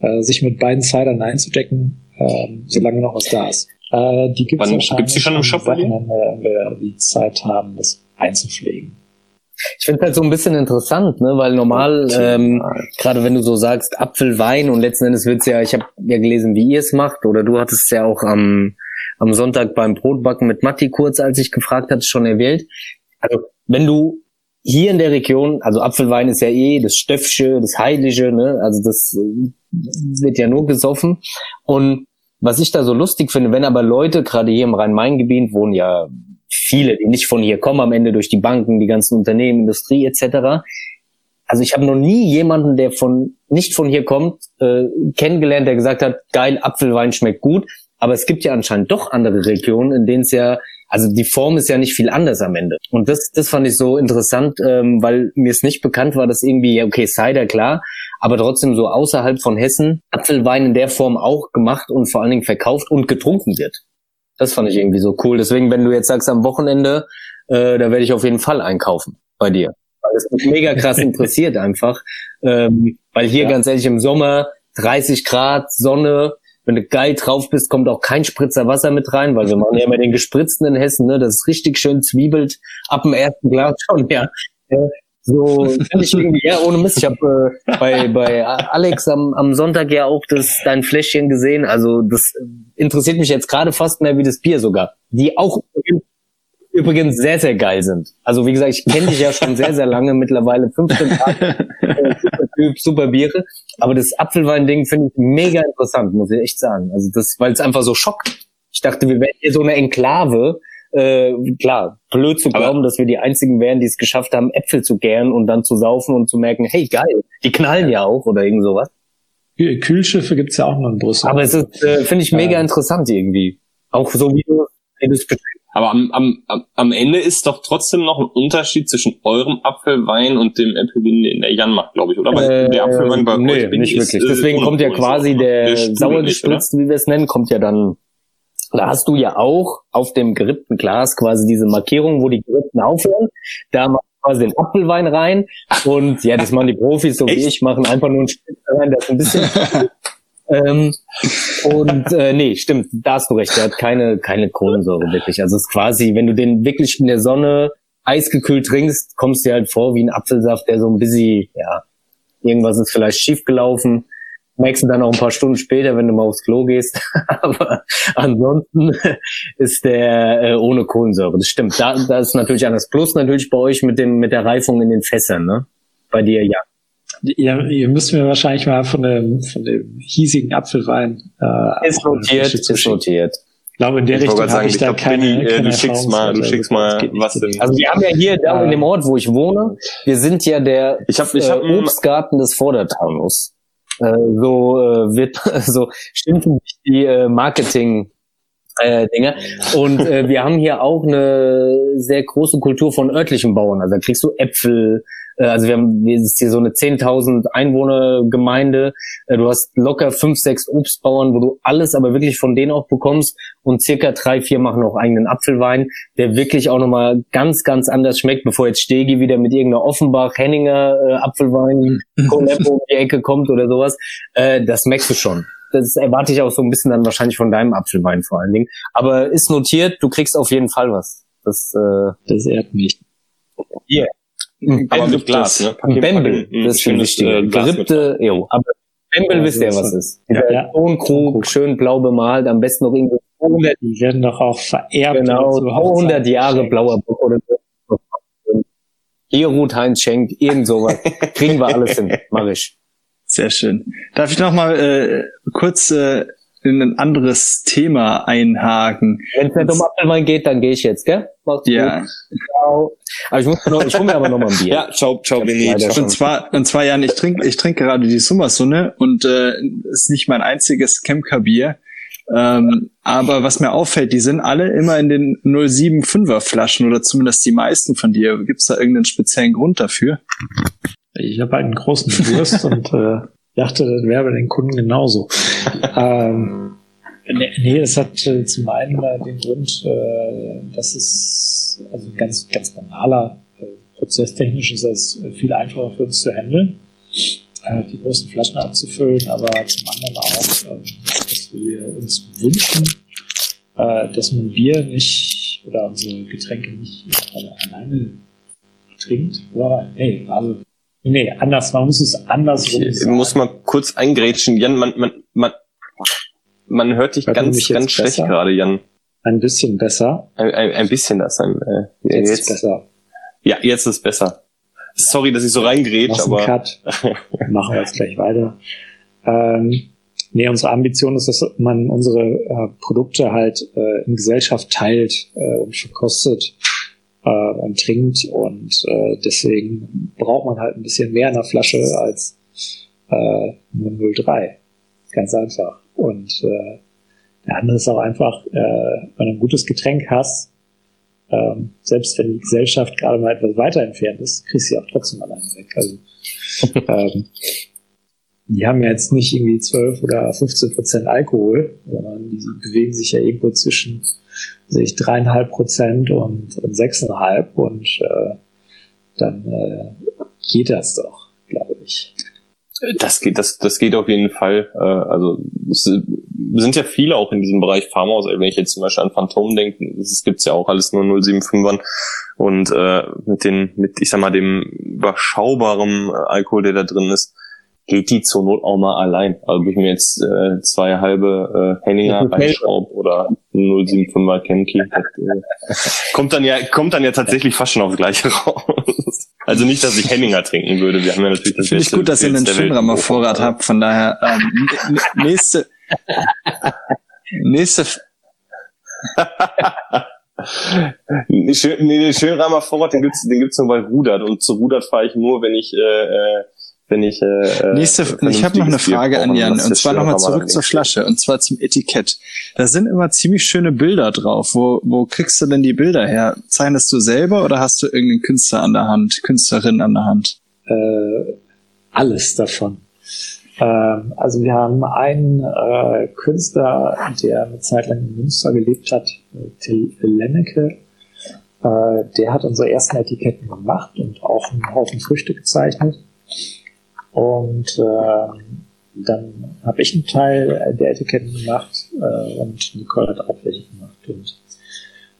äh, sich mit beiden Cidern einzudecken, äh, solange noch was da ist. Äh, die gibt's Wann, gibt's die schon im Shop, wenn wir die Zeit haben, das einzupflegen. Ich finde halt so ein bisschen interessant, ne, weil normal, ähm, gerade wenn du so sagst, Apfelwein und letzten Endes wird's ja, ich habe ja gelesen, wie ihr es macht, oder du hattest es ja auch am, am Sonntag beim Brotbacken mit Matti kurz, als ich gefragt hatte, schon erwähnt. Also wenn du hier in der Region, also Apfelwein ist ja eh das Stöffsche, das Heilige, ne? Also das äh, wird ja nur gesoffen. Und was ich da so lustig finde, wenn aber Leute, gerade hier im Rhein-Main-Gebiet, wohnen ja viele, die nicht von hier kommen, am Ende durch die Banken, die ganzen Unternehmen, Industrie etc. Also ich habe noch nie jemanden, der von nicht von hier kommt, äh, kennengelernt, der gesagt hat, geil, Apfelwein schmeckt gut. Aber es gibt ja anscheinend doch andere Regionen, in denen es ja also die Form ist ja nicht viel anders am Ende. Und das, das fand ich so interessant, ähm, weil mir es nicht bekannt war, dass irgendwie, okay, Cider klar, aber trotzdem so außerhalb von Hessen Apfelwein in der Form auch gemacht und vor allen Dingen verkauft und getrunken wird. Das fand ich irgendwie so cool. Deswegen, wenn du jetzt sagst am Wochenende, äh, da werde ich auf jeden Fall einkaufen bei dir. Weil es mich mega krass *laughs* interessiert einfach. Ähm, weil hier ja. ganz ehrlich im Sommer 30 Grad, Sonne, wenn du geil drauf bist, kommt auch kein Spritzer Wasser mit rein, weil wir machen ja immer den gespritzten in Hessen, ne? Das ist richtig schön zwiebelt ab dem ersten Glas schon, ja. So finde ich irgendwie, ja, ohne Mist. Ich habe äh, bei, bei Alex am, am Sonntag ja auch das dein Fläschchen gesehen. Also das interessiert mich jetzt gerade fast mehr wie das Bier sogar. Die auch übrigens sehr, sehr geil sind. Also wie gesagt, ich kenne dich ja schon sehr, sehr lange, *laughs* mittlerweile 15 Jahre, äh, super Typ, super Biere. Aber das Apfelwein-Ding finde ich mega interessant, muss ich echt sagen. Also das, weil es einfach so schockt. Ich dachte, wir wären hier so eine Enklave. Äh, klar, blöd zu glauben, Aber dass wir die einzigen wären, die es geschafft haben, Äpfel zu gären und dann zu saufen und zu merken, hey geil, die knallen ja auch oder irgend sowas. Kühlschiffe gibt's ja auch noch in Brüssel. Aber es ist, äh, finde ich, mega interessant irgendwie. Auch so wie du, es aber am, am, am Ende ist doch trotzdem noch ein Unterschied zwischen eurem Apfelwein und dem Apfelwein in der Jan macht, glaube ich, oder? Weil äh, der Apfelwein bei nee, euch nicht ist, wirklich. Deswegen kommt ja quasi der, der sauer gespritzt, wie wir es nennen, kommt ja dann. Da hast du ja auch auf dem gerippten Glas quasi diese Markierung, wo die Gerippten aufhören. Da machst du quasi den Apfelwein rein. Und ja, das machen die Profis, so Echt? wie ich, machen einfach nur einen Spritzer rein, das ist ein bisschen *laughs* Ähm, und äh, nee, stimmt, da hast du recht, der hat keine, keine Kohlensäure wirklich. Also es ist quasi, wenn du den wirklich in der Sonne eisgekühlt trinkst, kommst du dir halt vor wie ein Apfelsaft, der so ein bisschen, ja, irgendwas ist vielleicht schiefgelaufen. Merkst du dann auch ein paar Stunden später, wenn du mal aufs Klo gehst. *laughs* Aber ansonsten ist der äh, ohne Kohlensäure. Das stimmt. Da, da ist natürlich anders. Plus natürlich bei euch mit dem mit der Reifung in den Fässern, ne? Bei dir ja. Ihr, ihr müsst mir wahrscheinlich mal von dem, von dem hiesigen Apfelwein äh, ist notiert, ist notiert. Ich glaube, in der ich Richtung habe ich, ich da keine, Benni, keine Du schickst mal, du schickst mal was denn. Also wir haben ja hier da in dem Ort, wo ich wohne, wir sind ja der ich hab, ich hab äh, Obstgarten des Vordertaunus. Äh, so äh, wird *laughs* so schimpfen die äh, Marketing äh, Dinge. Und äh, wir haben hier auch eine sehr große Kultur von örtlichen Bauern. Also da kriegst du Äpfel, äh, also wir haben, wir ist hier so eine 10.000 Einwohner-Gemeinde. Äh, du hast locker fünf, sechs Obstbauern, wo du alles aber wirklich von denen auch bekommst und circa drei, vier machen auch eigenen Apfelwein, der wirklich auch nochmal ganz, ganz anders schmeckt, bevor jetzt Stegi wieder mit irgendeiner Offenbach, Henninger äh, Apfelwein, *laughs* Coleppo um die Ecke kommt oder sowas. Äh, das merkst du schon das erwarte ich auch so ein bisschen dann wahrscheinlich von deinem Apfelwein vor allen Dingen. Aber ist notiert, du kriegst auf jeden Fall was. Das, äh, das ehrt mich. Hier. Aber mit Glas, ne? Bembel, das viel wichtiger. Äh, Gerippte, jo, aber Bembel ja, wisst ihr, was ist. Ja, ja. Tonkrug, schön blau bemalt, am besten noch irgendwie 100, die werden doch auch vererbt. Genau, 100 Jahre blauer Bock oder so. Ehrut Heinz Schenk, irgend sowas. *laughs* Kriegen wir alles hin, mach ich. Sehr schön. Darf ich noch mal äh, kurz äh, in ein anderes Thema einhaken. Wenn es nicht um Apfelwein geht, dann gehe ich jetzt, gell? Macht's ja. Gut. Ciao. Aber ich muss noch, ich hole mir aber noch mal ein Bier. Ja, ciao, ciao, Benny. Und zwar, und zwar, Jan, ich trinke, ich trinke gerade die Summersonne und äh, ist nicht mein einziges Kemker-Bier. Ähm, aber was mir auffällt, die sind alle immer in den 075er Flaschen oder zumindest die meisten von dir. Gibt es da irgendeinen speziellen Grund dafür? Ich habe halt einen großen Durst *laughs* und äh, dachte, das wäre bei den Kunden genauso. ähm, nee, nee, das hat äh, zum einen äh, den Grund, äh, dass es also ganz, ganz banaler äh, prozesstechnisch ist es viel einfacher für uns zu handeln, äh, die großen Flaschen abzufüllen, aber zum anderen auch, äh, dass wir uns wünschen, äh, dass man Bier nicht oder unsere Getränke nicht alleine trinkt. Oder, nee, also Nee, anders, man muss es anders Ich muss mal kurz eingrätschen. Jan, man, man, man, man hört dich Hört man ganz, ganz schlecht besser? gerade, Jan. Ein bisschen besser. Ein, ein, ein bisschen das. Ein, äh, Jetzt, jetzt, ist besser. Ja, jetzt ist besser. Sorry, dass ich so reingrätsch, Mach's einen aber Cut. *laughs* Machen wir jetzt gleich weiter. Ähm, nee, unsere Ambition ist, dass man unsere äh, Produkte halt äh, in Gesellschaft teilt äh, und verkostet äh, und trinkt und äh, deswegen braucht man halt ein bisschen mehr in der Flasche als äh, nur 03. Ganz einfach. Und äh, der andere ist auch einfach, äh, wenn du ein gutes Getränk hast, ähm, selbst wenn die Gesellschaft gerade mal etwas weiter entfernt ist, kriegst du sie auch trotzdem alleine weg. Also *laughs* ähm, die haben ja jetzt nicht irgendwie 12 oder 15 Prozent Alkohol, sondern die bewegen sich ja irgendwo zwischen sich dreieinhalb Prozent und, sechseinhalb und äh, dann äh, geht das doch, glaube ich. das geht, das, das geht auf jeden Fall. Äh, also es sind ja viele auch in diesem Bereich Farmhaus. Wenn ich jetzt zum Beispiel an Phantom denke, es gibt's ja auch alles nur 075ern und äh, mit den, mit ich sag mal dem überschaubaren äh, Alkohol, der da drin ist, geht die zur Not auch mal allein. Also ob ich mir jetzt äh, zwei halbe äh, Henninger Okay. *laughs* reinschraub oder 075er Kenki, äh, kommt dann ja kommt dann ja tatsächlich fast schon aufs Gleiche raus. Also nicht, dass ich Henninger trinken würde. Wir haben ja natürlich das Finde ich gut, dass ihr einen auf Vorrat habt. Von daher, ähm, nächste, nächste, *laughs* nee, den Schönramer Vorrat, den gibt's, den gibt's nur bei Rudert und zu Rudert fahre ich nur, wenn ich, äh, äh, wenn ich, äh, nächste, äh, ich habe noch eine Frage an Jan. Und zwar nochmal zurück zur. Flasche. Und zwar zum Etikett. Da sind immer ziemlich schöne Bilder drauf. Wo, wo kriegst du denn die Bilder her? Zeichnest du selber oder hast du irgendeinen Künstler an der Hand, Künstlerin an der Hand? äh, alles davon. Ähm, also wir haben einen äh, Künstler, der eine Zeit lang in Münster gelebt hat, äh, Till Lennecke. Äh, der hat unsere ersten Etiketten gemacht und auch einen Haufen Früchte gezeichnet. Und äh, dann habe ich einen Teil der Etiketten gemacht äh, und Nicole hat auch welche gemacht. Und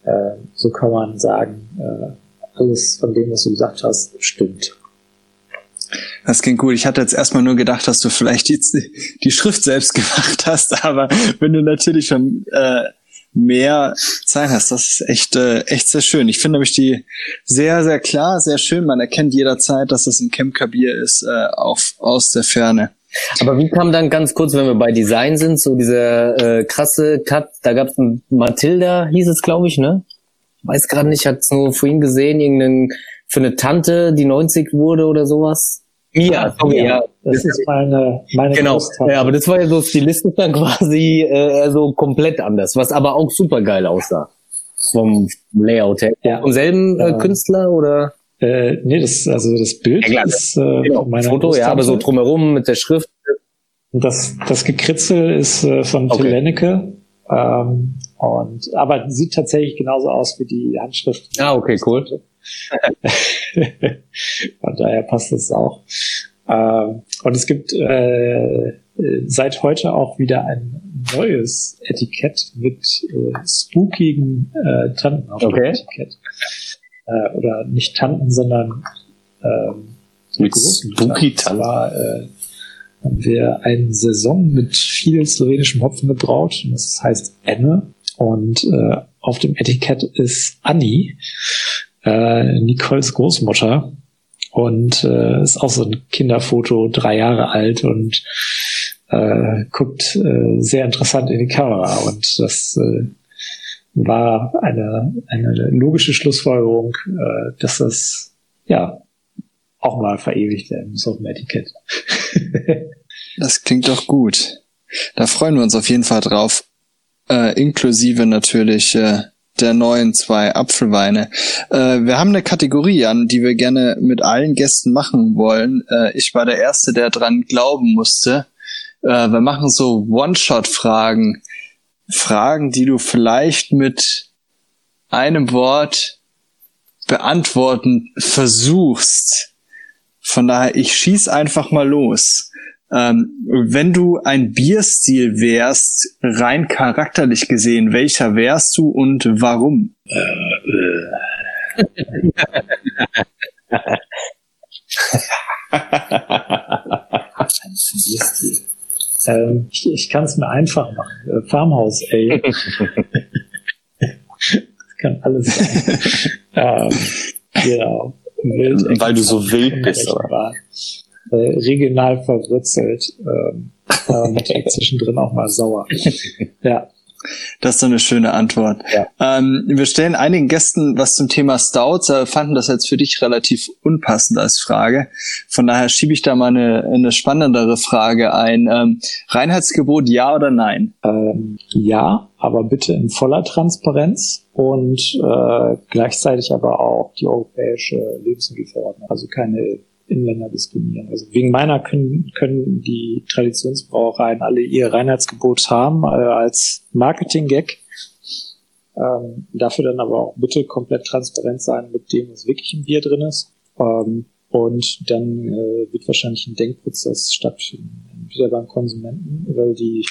äh, so kann man sagen, äh, alles von dem, was du gesagt hast, stimmt. Das klingt gut. Ich hatte jetzt erstmal nur gedacht, dass du vielleicht die, die Schrift selbst *laughs* gemacht hast, aber wenn du natürlich schon äh, mehr Zeit hast, das ist echt, äh, echt sehr schön. Ich finde nämlich die sehr, sehr klar, sehr schön. Man erkennt jederzeit, dass es ein Chemka-Bier ist, äh, auf, aus der Ferne. Aber wie kam dann ganz kurz, wenn wir bei Design sind, so dieser äh, krasse Cut, da gab es Matilda, hieß es, glaube ich, ne? Weiß gerade nicht, hat's nur vorhin gesehen, irgendeinen für eine Tante, die 90 wurde oder sowas. Mia, sorry, ja. Das ist meine, meine Genau, ja, aber das war ja so stilistisch dann *laughs* quasi äh, so komplett anders, was aber auch super geil aussah. Vom Layout her. Ja. Vom selben äh, Ja. Künstler oder? Äh, nee, das, also das Bild Ja, ist äh, Genau, meiner Foto, ja, aber so drumherum mit der Schrift. Und das, das Gekritzel ist äh, von Okay. Till Lennecke. Ähm, und, aber sieht tatsächlich genauso aus wie die Handschrift. Ah, okay, cool. *laughs* Von daher passt das auch. Ähm, und es gibt äh, seit heute auch wieder ein neues Etikett mit äh, spookigen äh, Tanten auf Okay. dem Etikett. Äh, oder nicht Tanten, sondern ähm, Mit großen spooky Und zwar, äh, haben wir eine Saison mit viel slowenischem Hopfen gebraut. Und das heißt Enne. Und äh, auf dem Etikett ist Anni, äh, Nicoles Großmutter. Und äh, ist auch so ein Kinderfoto, drei Jahre alt und äh, guckt äh, sehr interessant in die Kamera. Und das äh, war eine, eine logische Schlussfolgerung, äh, dass das ja auch mal verewigt werden muss auf dem Etikett. *laughs* Das klingt doch gut. Da freuen wir uns auf jeden Fall drauf. äh, inklusive natürlich äh, der neuen zwei Apfelweine. Äh, wir haben eine Kategorie an, die wir gerne mit allen Gästen machen wollen. Äh, ich war der Erste, der dran glauben musste. Äh, wir machen so One-Shot-Fragen. Fragen, die du vielleicht mit einem Wort beantworten versuchst. Von daher, ich schieß einfach mal los. Ähm, wenn du ein Bierstil wärst, rein charakterlich gesehen, welcher wärst du und warum? ähm, ich ich kann es mir einfach machen. Äh, Farmhouse, ey. das kann alles sein. *laughs* ähm, genau. Wild, Weil du so wild bist, oder? Äh, regional verwurzelt ähm, und zwischendrin auch mal sauer. *laughs* Ja, Das ist so eine schöne Antwort. Ja. Ähm, wir stellen einigen Gästen was zum Thema Stouts, äh, fanden das jetzt für dich relativ unpassend als Frage. Von daher schiebe ich da mal eine, eine spannendere Frage ein. Ähm, Reinheitsgebot ja oder nein? ähm, ja, aber bitte in voller Transparenz und äh, gleichzeitig aber auch die europäische Lebensmittelverordnung, also keine Inländer diskriminieren. Also wegen meiner können, können die Traditionsbrauereien alle ihr Reinheitsgebot haben äh, als Marketing-Gag. Ähm, dafür dann aber auch bitte komplett transparent sein mit dem, was wirklich im Bier drin ist. Ähm, und dann äh, wird wahrscheinlich ein Denkprozess stattfinden, entweder beim Konsumenten, weil die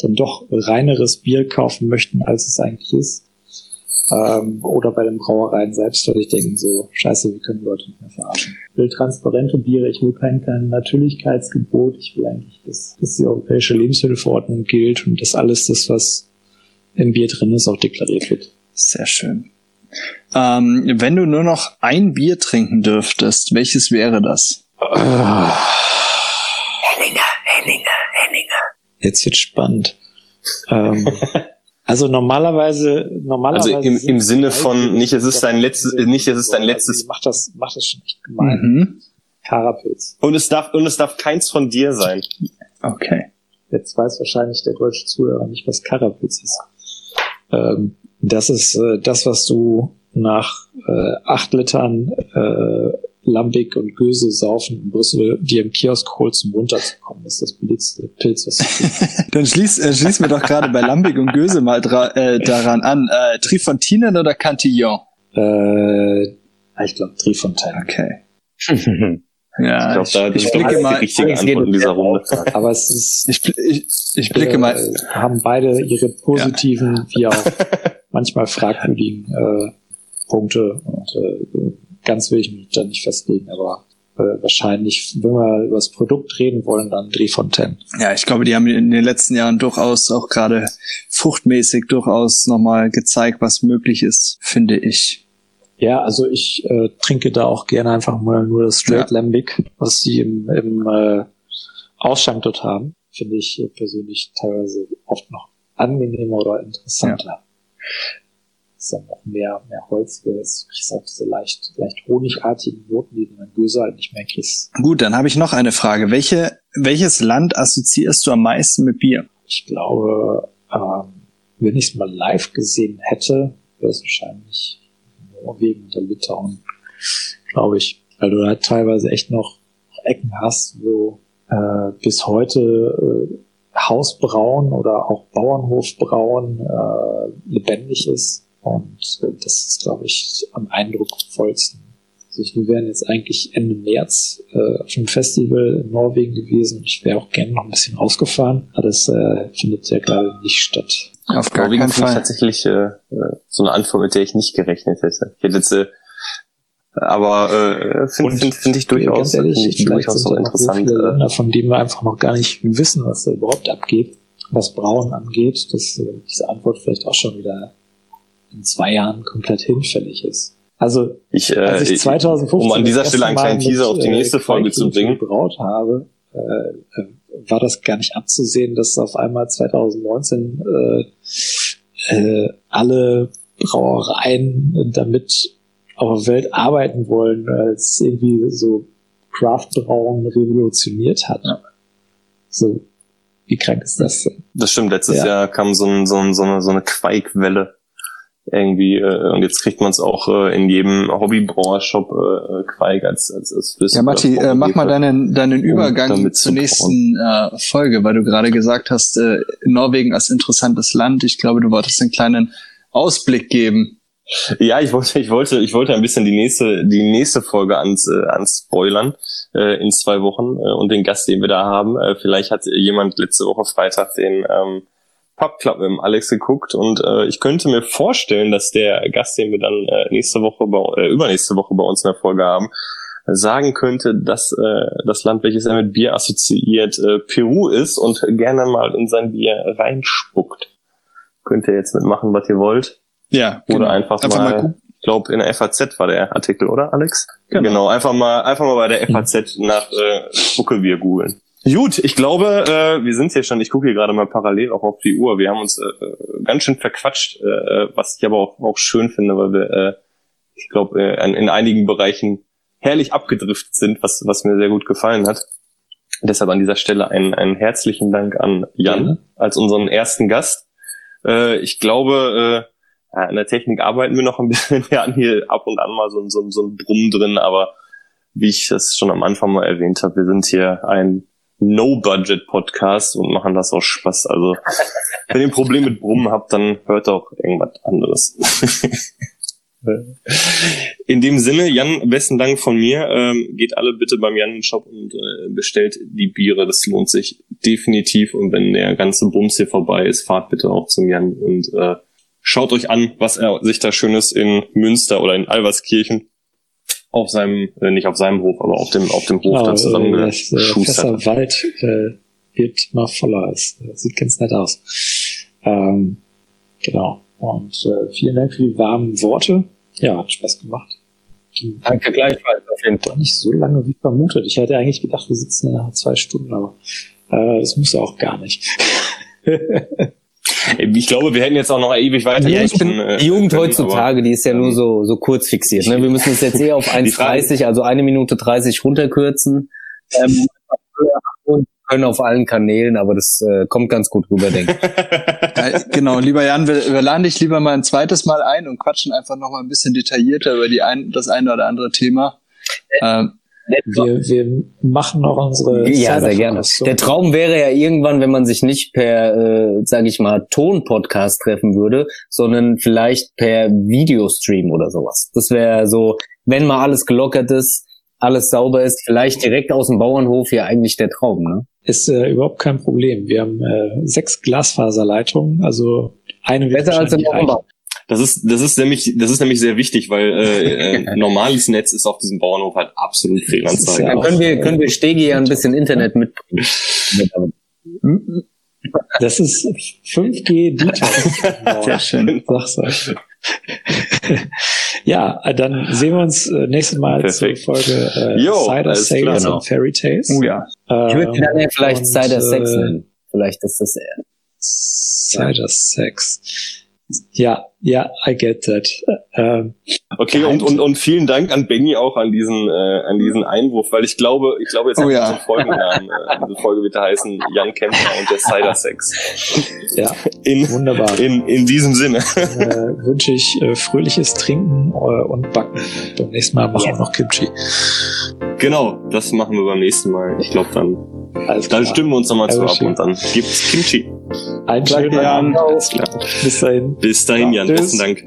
dann doch reineres Bier kaufen möchten, als es eigentlich ist. Ähm, oder bei den Brauereien selbst, weil ich denke so, scheiße, wir können Leute nicht mehr verarschen. Ich will transparente Biere, ich will kein, kein Natürlichkeitsgebot, ich will eigentlich, dass, dass die europäische Lebensmittelverordnung gilt und dass alles das, was im Bier drin ist, auch deklariert wird. Sehr schön. Ähm, wenn du nur noch ein Bier trinken dürftest, welches wäre das? Jetzt wird spannend. ähm, *laughs* also normalerweise, normalerweise Also im, im Sinne von nicht, es ist dein letztes, nicht, es ist dein letztes. macht das, macht das schon echt gemein. Mhm. Karapilz. Und es darf, und es darf keins von dir sein. Okay. Jetzt weiß wahrscheinlich der deutsche Zuhörer nicht, was Karapilz ist. Ähm, das ist äh, das, was du nach äh, acht Litern äh, Lambic und Göse saufen in Brüssel dir im Kiosk holst, um runterzukommen. Das ist das billigste Pilz, was gibt. *laughs* Dann schließ, äh, schließ mir doch gerade bei Lambic und Göse mal dra äh, daran an. Äh, Trifontinen oder Cantillon? äh, ich glaube Trifontaine. Okay. *laughs* Ich Ja, glaube, da ich, das blicke ist die mal, geht Antwort in dieser Runde. *laughs* Aber es ist ich, ich, ich blicke äh, mal, haben beide ihre positiven wie auch manchmal fragwürdigen äh, Punkte und äh, ganz will ich mich da nicht festlegen, aber äh, wahrscheinlich, wenn wir über das Produkt reden wollen, dann Drehfontaine. ja, ich glaube, die haben in den letzten Jahren durchaus auch gerade fruchtmäßig durchaus nochmal gezeigt, was möglich ist, finde ich. Ja, also ich äh, trinke da auch gerne einfach mal nur das Straight Ja. Lambic, was sie im, im äh, Ausschank dort haben. Finde ich persönlich teilweise oft noch angenehmer oder interessanter. Ist dann noch mehr, mehr holziges, du kriegst auch diese leicht, leicht honigartigen Noten, die du in Göse halt nicht mehr kriegst. Gut, dann habe ich noch eine Frage. Welche, welches Land assoziierst du am meisten mit Bier? Ich glaube, ähm, wenn ich es mal live gesehen hätte, wäre es wahrscheinlich Norwegen oder Litauen, glaube ich. Weil du halt teilweise echt noch Ecken hast, wo äh, bis heute äh, Hausbrauen oder auch Bauernhofbrauen äh, lebendig ist. Und äh, das ist, glaube ich, am eindrucksvollsten. Also ich, wir wären jetzt eigentlich Ende März äh, auf einem Festival in Norwegen gewesen. Ich wäre auch gerne noch ein bisschen rausgefahren. Aber das äh, findet ja gerade nicht statt. Auf gar Norwegen keinen finde ich Fall. tatsächlich äh, äh, so eine Antwort, mit der ich nicht gerechnet hätte. Ich hätte jetzt, äh, aber äh, finde find, find ich durchaus, ganz ehrlich, find ich vielleicht durchaus sind so so interessant. viele Äh, Länder, von denen wir einfach noch gar nicht wissen, was da überhaupt abgeht, was Brauen angeht, dass äh, diese Antwort vielleicht auch schon wieder in zwei Jahren komplett hinfällig ist. Also ich, äh, als ich ich, 2015 um an dieser Stelle einen kleinen Teaser mit, auf die äh, nächste Folge zu bringen. gebraut habe, äh, äh, war das gar nicht abzusehen, dass auf einmal 2019 äh, äh, alle Brauereien damit auf der Welt arbeiten wollen, weil es irgendwie so Craft-Brauen revolutioniert hat. So, Wie krank ist das denn? Das stimmt, letztes Ja. Jahr kam so, ein, so, ein, so, eine, so eine Quaikwelle irgendwie äh, und jetzt kriegt man es auch äh, in jedem Hobbybrauershop äh, Quaik als als, als Flüssig- Ja, Matti, äh, mach mal deinen, deinen Übergang damit zur zu nächsten äh, Folge, weil du gerade gesagt hast, äh, Norwegen als interessantes Land. Ich glaube, du wolltest einen kleinen Ausblick geben. Ja, ich wollte, ich wollte, ich wollte ein bisschen die nächste, die nächste Folge ans, äh, ans Spoilern äh, in zwei Wochen äh, und den Gast, den wir da haben. Äh, vielleicht hat jemand letzte Woche Freitag den ähm, Pub Club mit dem Alex geguckt und äh, ich könnte mir vorstellen, dass der Gast, den wir dann äh, nächste Woche, bei, äh, übernächste Woche bei uns in der Folge haben, sagen könnte, dass äh, das Land, welches er mit Bier assoziiert, äh, Peru ist und gerne mal in sein Bier reinspuckt. Könnt ihr jetzt mitmachen, was ihr wollt. Ja, Oder einfach, Einfach mal mal, glaube in der FAZ war der Artikel, oder Alex? Genau. einfach mal, einfach mal bei der FAZ nach äh, Spuckebier googeln. Gut, ich glaube, äh, wir sind hier schon, ich gucke hier gerade mal parallel auch auf die Uhr. Wir haben uns äh, äh, ganz schön verquatscht, äh, was ich aber auch, auch schön finde, weil wir, äh, ich glaube, äh, in, in einigen Bereichen herrlich abgedriftet sind, was, was mir sehr gut gefallen hat. Deshalb an dieser Stelle einen, einen herzlichen Dank an Jan Ja. als unseren ersten Gast. Äh, ich glaube, äh, an der Technik arbeiten wir noch ein *laughs* bisschen. Wir hatten hier ab und an mal so, ein- so, so ein Brumm drin, aber wie ich das schon am Anfang mal erwähnt habe, wir sind hier ein No-Budget-Podcast und machen das aus Spaß. Also, wenn ihr ein Problem mit Brummen habt, dann hört auch irgendwas anderes. *laughs* In dem Sinne, Jan, besten Dank von mir. Ähm, geht alle bitte beim Jan in den Shop und äh, bestellt die Biere. Das lohnt sich definitiv. Und wenn der ganze Bums hier vorbei ist, fahrt bitte auch zum Jan und äh, schaut euch an, was er sich da Schönes in Münster oder in Alverskirchen auf seinem, äh, nicht auf seinem Hof, aber auf dem, auf dem Hof da Genau, äh, das äh, zusammengeschustert. Fässerwald äh, wird immer voller. Es äh, sieht ganz nett aus. Ähm, genau. Und äh, vielen Dank für die warmen Worte. Ja, hat Spaß gemacht. Ging Danke gleichfalls auf jeden Fall. nicht so lange wie vermutet. Ich hätte eigentlich gedacht, wir sitzen nach zwei Stunden, aber äh, das muss ja auch gar nicht. *laughs* Ich glaube, wir hätten jetzt auch noch ewig weiter. Ja, ich bin, äh, die Jugend können, heutzutage, die ist ja nur so, so kurz fixiert. Ne? Wir müssen es jetzt eher auf *laughs* Die Frage- 1,30, also eine Minute 30 runterkürzen. Ähm, und können auf allen Kanälen, aber das äh, kommt ganz gut rüber, denke ich. *laughs* Ja, genau, lieber Jan, wir, wir laden dich lieber mal ein zweites Mal ein und quatschen einfach noch mal ein bisschen detaillierter über die ein, das eine oder andere Thema. Ähm, Wir, wir machen noch unsere Ja, sehr gerne. Der Traum wäre ja irgendwann, wenn man sich nicht per, äh, sage ich mal, Ton-Podcast treffen würde, sondern vielleicht per Videostream oder sowas. Das wäre so, wenn mal alles gelockert ist, alles sauber ist, vielleicht direkt aus dem Bauernhof ja eigentlich der Traum, ne? Ist äh, überhaupt kein Problem. Wir haben äh, sechs Glasfaserleitungen, also eine Besser als im Bauernhof. Das ist, das ist nämlich, das ist nämlich sehr wichtig, weil äh, *laughs* äh, normales Netz ist auf diesem Bauernhof halt absolut Fehlanzeige. ja Dann können wir, können wir Stegi ja ein bisschen Internet mitbringen. Das ist 5G Detox. *laughs* Sehr schön. Sag's euch. ja, dann sehen wir uns äh, nächstes Mal Perfekt. zur Folge äh, Jo, Cider klar. Genau. und Fairy Tales. oh ja. Ich würde die dann ja vielleicht und, Cider Sex äh, nennen. Vielleicht ist das eher. Cider Sex. Ja, ja, I get that. Ähm, Okay, und, und, und vielen Dank an Benny auch an diesen, äh, an diesen Einwurf, weil ich glaube, ich glaube, jetzt Oh ja. unsere Folgennamen, äh, diese Folge wird da heißen Jan Kempner und der Cider Sex. ja, In, wunderbar. in, in diesem Sinne. äh, wünsche ich äh, fröhliches Trinken äh, und Backen. Beim nächsten Mal machen wir noch Kimchi. Genau, das machen wir beim nächsten Mal. Ich glaube, dann, Alles dann klar. stimmen wir uns nochmal zu ab und dann gibt's Kimchi. Einen schönen. Abend. Bis dahin. Bis dahin, Ja, Jan. Besten Dank.